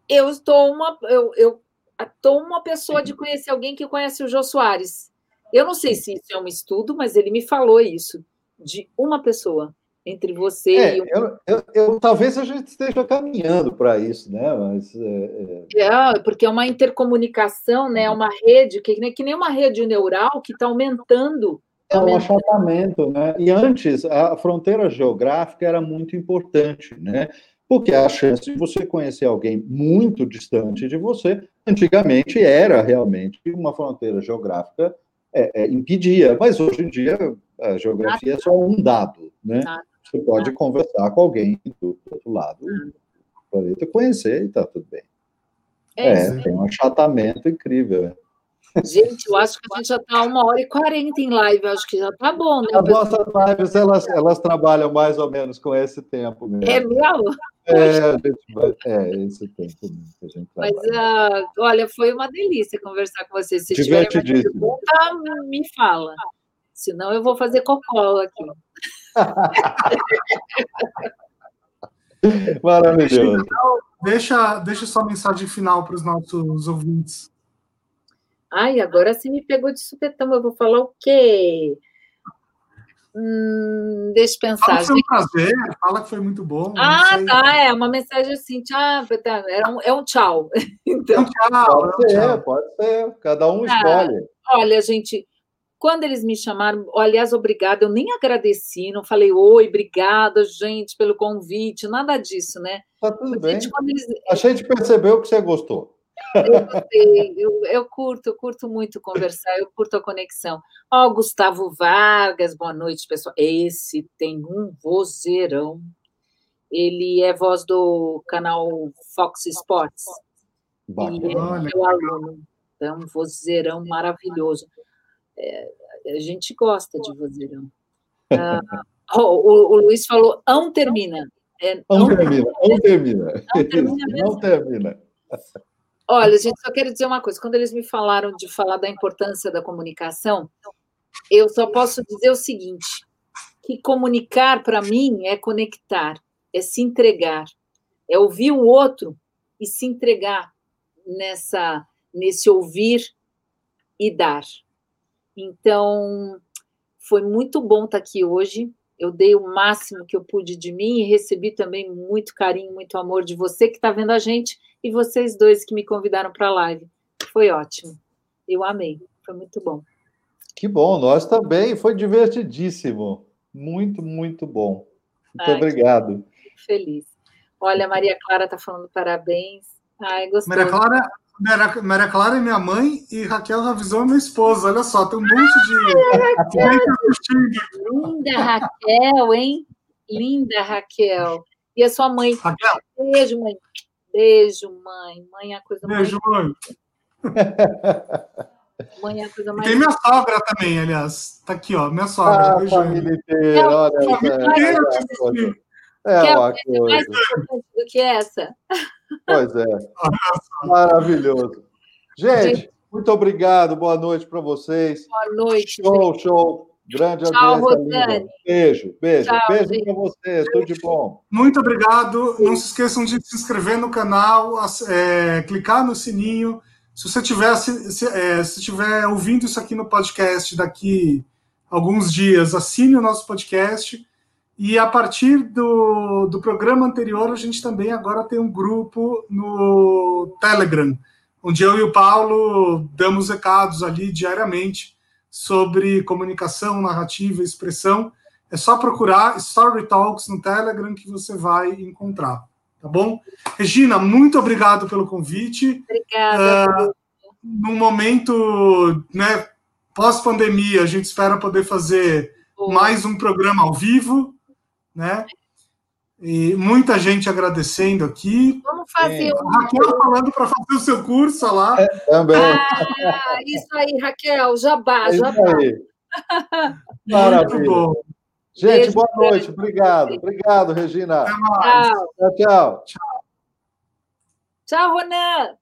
[SPEAKER 3] Eu estou uma, eu, eu estou uma pessoa de conhecer alguém que conhece o Jô Soares. Eu não sei se isso é um estudo, mas ele me falou isso, de uma pessoa entre você
[SPEAKER 2] é,
[SPEAKER 3] e um...
[SPEAKER 2] eu, eu, eu, talvez a gente esteja caminhando para isso, né? Mas
[SPEAKER 3] é, é... é, porque é uma intercomunicação, né? Uma rede que, que nem uma rede neural que está aumentando.
[SPEAKER 2] É um achatamento, né? E antes a fronteira geográfica era muito importante, né? porque a chance de você conhecer alguém muito distante de você, antigamente era realmente uma fronteira geográfica é, é, impedia, mas hoje em dia a geografia é só um dado, né? Você pode conversar com alguém do outro lado do planeta, conhecer e está tudo bem. É, é tem um achatamento incrível. É.
[SPEAKER 3] Gente, eu acho que a gente já está uma hora e quarenta em live, acho que já está bom, né?
[SPEAKER 2] As nossas lives, elas, elas trabalham mais ou menos com esse tempo mesmo.
[SPEAKER 3] É mesmo?
[SPEAKER 2] É, a gente vai, é esse tempo mesmo que a gente
[SPEAKER 3] Mas, uh, olha, foi uma delícia conversar com você. Se tiver pergunta, me fala. Senão eu vou fazer cocô aqui.
[SPEAKER 2] Maravilhoso.
[SPEAKER 1] Deixa, deixa sua mensagem final para os nossos ouvintes.
[SPEAKER 3] Ai, agora você me pegou de supetão. Eu vou falar o quê? Hum, deixa eu pensar. Fala
[SPEAKER 1] que foi um prazer, fala que foi muito bom.
[SPEAKER 3] Ah, tá, é uma mensagem assim, tchau, tá, é, um, é um tchau.
[SPEAKER 2] Então, é um tchau, pode ser, pode ser, cada um ah, escolhe.
[SPEAKER 3] Olha, gente, quando eles me chamaram, aliás, obrigada, eu nem agradeci, não falei oi, obrigada, gente, pelo convite, nada disso, né?
[SPEAKER 2] Tá tudo bem. Eles... A gente percebeu que você gostou.
[SPEAKER 3] Eu gostei, eu, eu, curto, eu curto muito conversar, eu curto a conexão. Ó, oh, Gustavo Vargas, boa noite, pessoal. Esse tem um vozeirão. Ele é voz do canal Fox Sports. Bacana. E é meu aluno. É um vozeirão maravilhoso. É, a gente gosta de vozeirão. Ah, oh, o, o, Luiz falou, não termina.
[SPEAKER 2] É, não, termina, não termina. Não termina. Não termina.
[SPEAKER 3] Olha, gente, só quero dizer uma coisa. Quando eles me falaram de falar da importância da comunicação, eu só posso dizer o seguinte: que comunicar para mim é conectar, é se entregar, é ouvir o outro e se entregar nessa nesse ouvir e dar. Então, foi muito bom estar aqui hoje. Eu dei o máximo que eu pude de mim e recebi também muito carinho, muito amor de você que está vendo a gente e vocês dois que me convidaram para a live. Foi ótimo. Eu amei. Foi muito bom.
[SPEAKER 2] Que bom, nós também. Foi divertidíssimo. Muito, muito bom. Muito Ai, obrigado.
[SPEAKER 3] Feliz. Olha, Maria Clara está falando parabéns. Ai, gostei.
[SPEAKER 1] Maria Clara, Maria, Maria Clara é minha mãe e Raquel Ravizão é minha esposa. Olha só, tem um monte de. Ai,
[SPEAKER 3] Linda Raquel, hein? Linda Raquel. E a sua mãe? Raquel. Beijo, mãe. Beijo, mãe. Mãe é a coisa
[SPEAKER 1] Beijo,
[SPEAKER 3] mais.
[SPEAKER 1] Beijo,
[SPEAKER 3] mãe. Mãe é a coisa mais.
[SPEAKER 1] Tem minha sogra também, aliás. Tá aqui, ó. Minha sogra.
[SPEAKER 2] Ah, Beijo. família inteira. Olha,
[SPEAKER 3] é, é, uma coisa. mais importante do que essa.
[SPEAKER 2] Pois é. Maravilhoso. Gente, Gente, muito obrigado. Boa noite para vocês.
[SPEAKER 3] Boa noite.
[SPEAKER 2] Show, gente. show. Grande Tchau, Rosane. Beijo, beijo. Tchau, beijo para você. Tudo de bom.
[SPEAKER 1] Muito obrigado. Não se esqueçam de se inscrever no canal, é, clicar no sininho. Se você tiver, se, se, é, se tiver ouvindo isso aqui no podcast daqui alguns dias, assine o nosso podcast. E a partir do, do programa anterior, a gente também agora tem um grupo no Telegram, onde eu e o Paulo damos recados ali diariamente sobre comunicação, narrativa, expressão, é só procurar Story Talks no Telegram que você vai encontrar, tá bom? Regina, muito obrigado pelo convite.
[SPEAKER 3] Obrigada. Uh,
[SPEAKER 1] num momento, né, pós-pandemia, a gente espera poder fazer mais um programa ao vivo, né? E muita gente agradecendo aqui.
[SPEAKER 3] Vamos fazer é.
[SPEAKER 1] um... Raquel falando para fazer o seu curso lá.
[SPEAKER 2] É, também.
[SPEAKER 3] Ah, isso aí, Raquel, jabá, é jabá.
[SPEAKER 2] Maravilha. Muito bom. Gente, Beijo, boa noite. Obrigado. Obrigado, Regina.
[SPEAKER 3] Tchau.
[SPEAKER 2] Tchau, tchau.
[SPEAKER 3] Tchau, Ronan.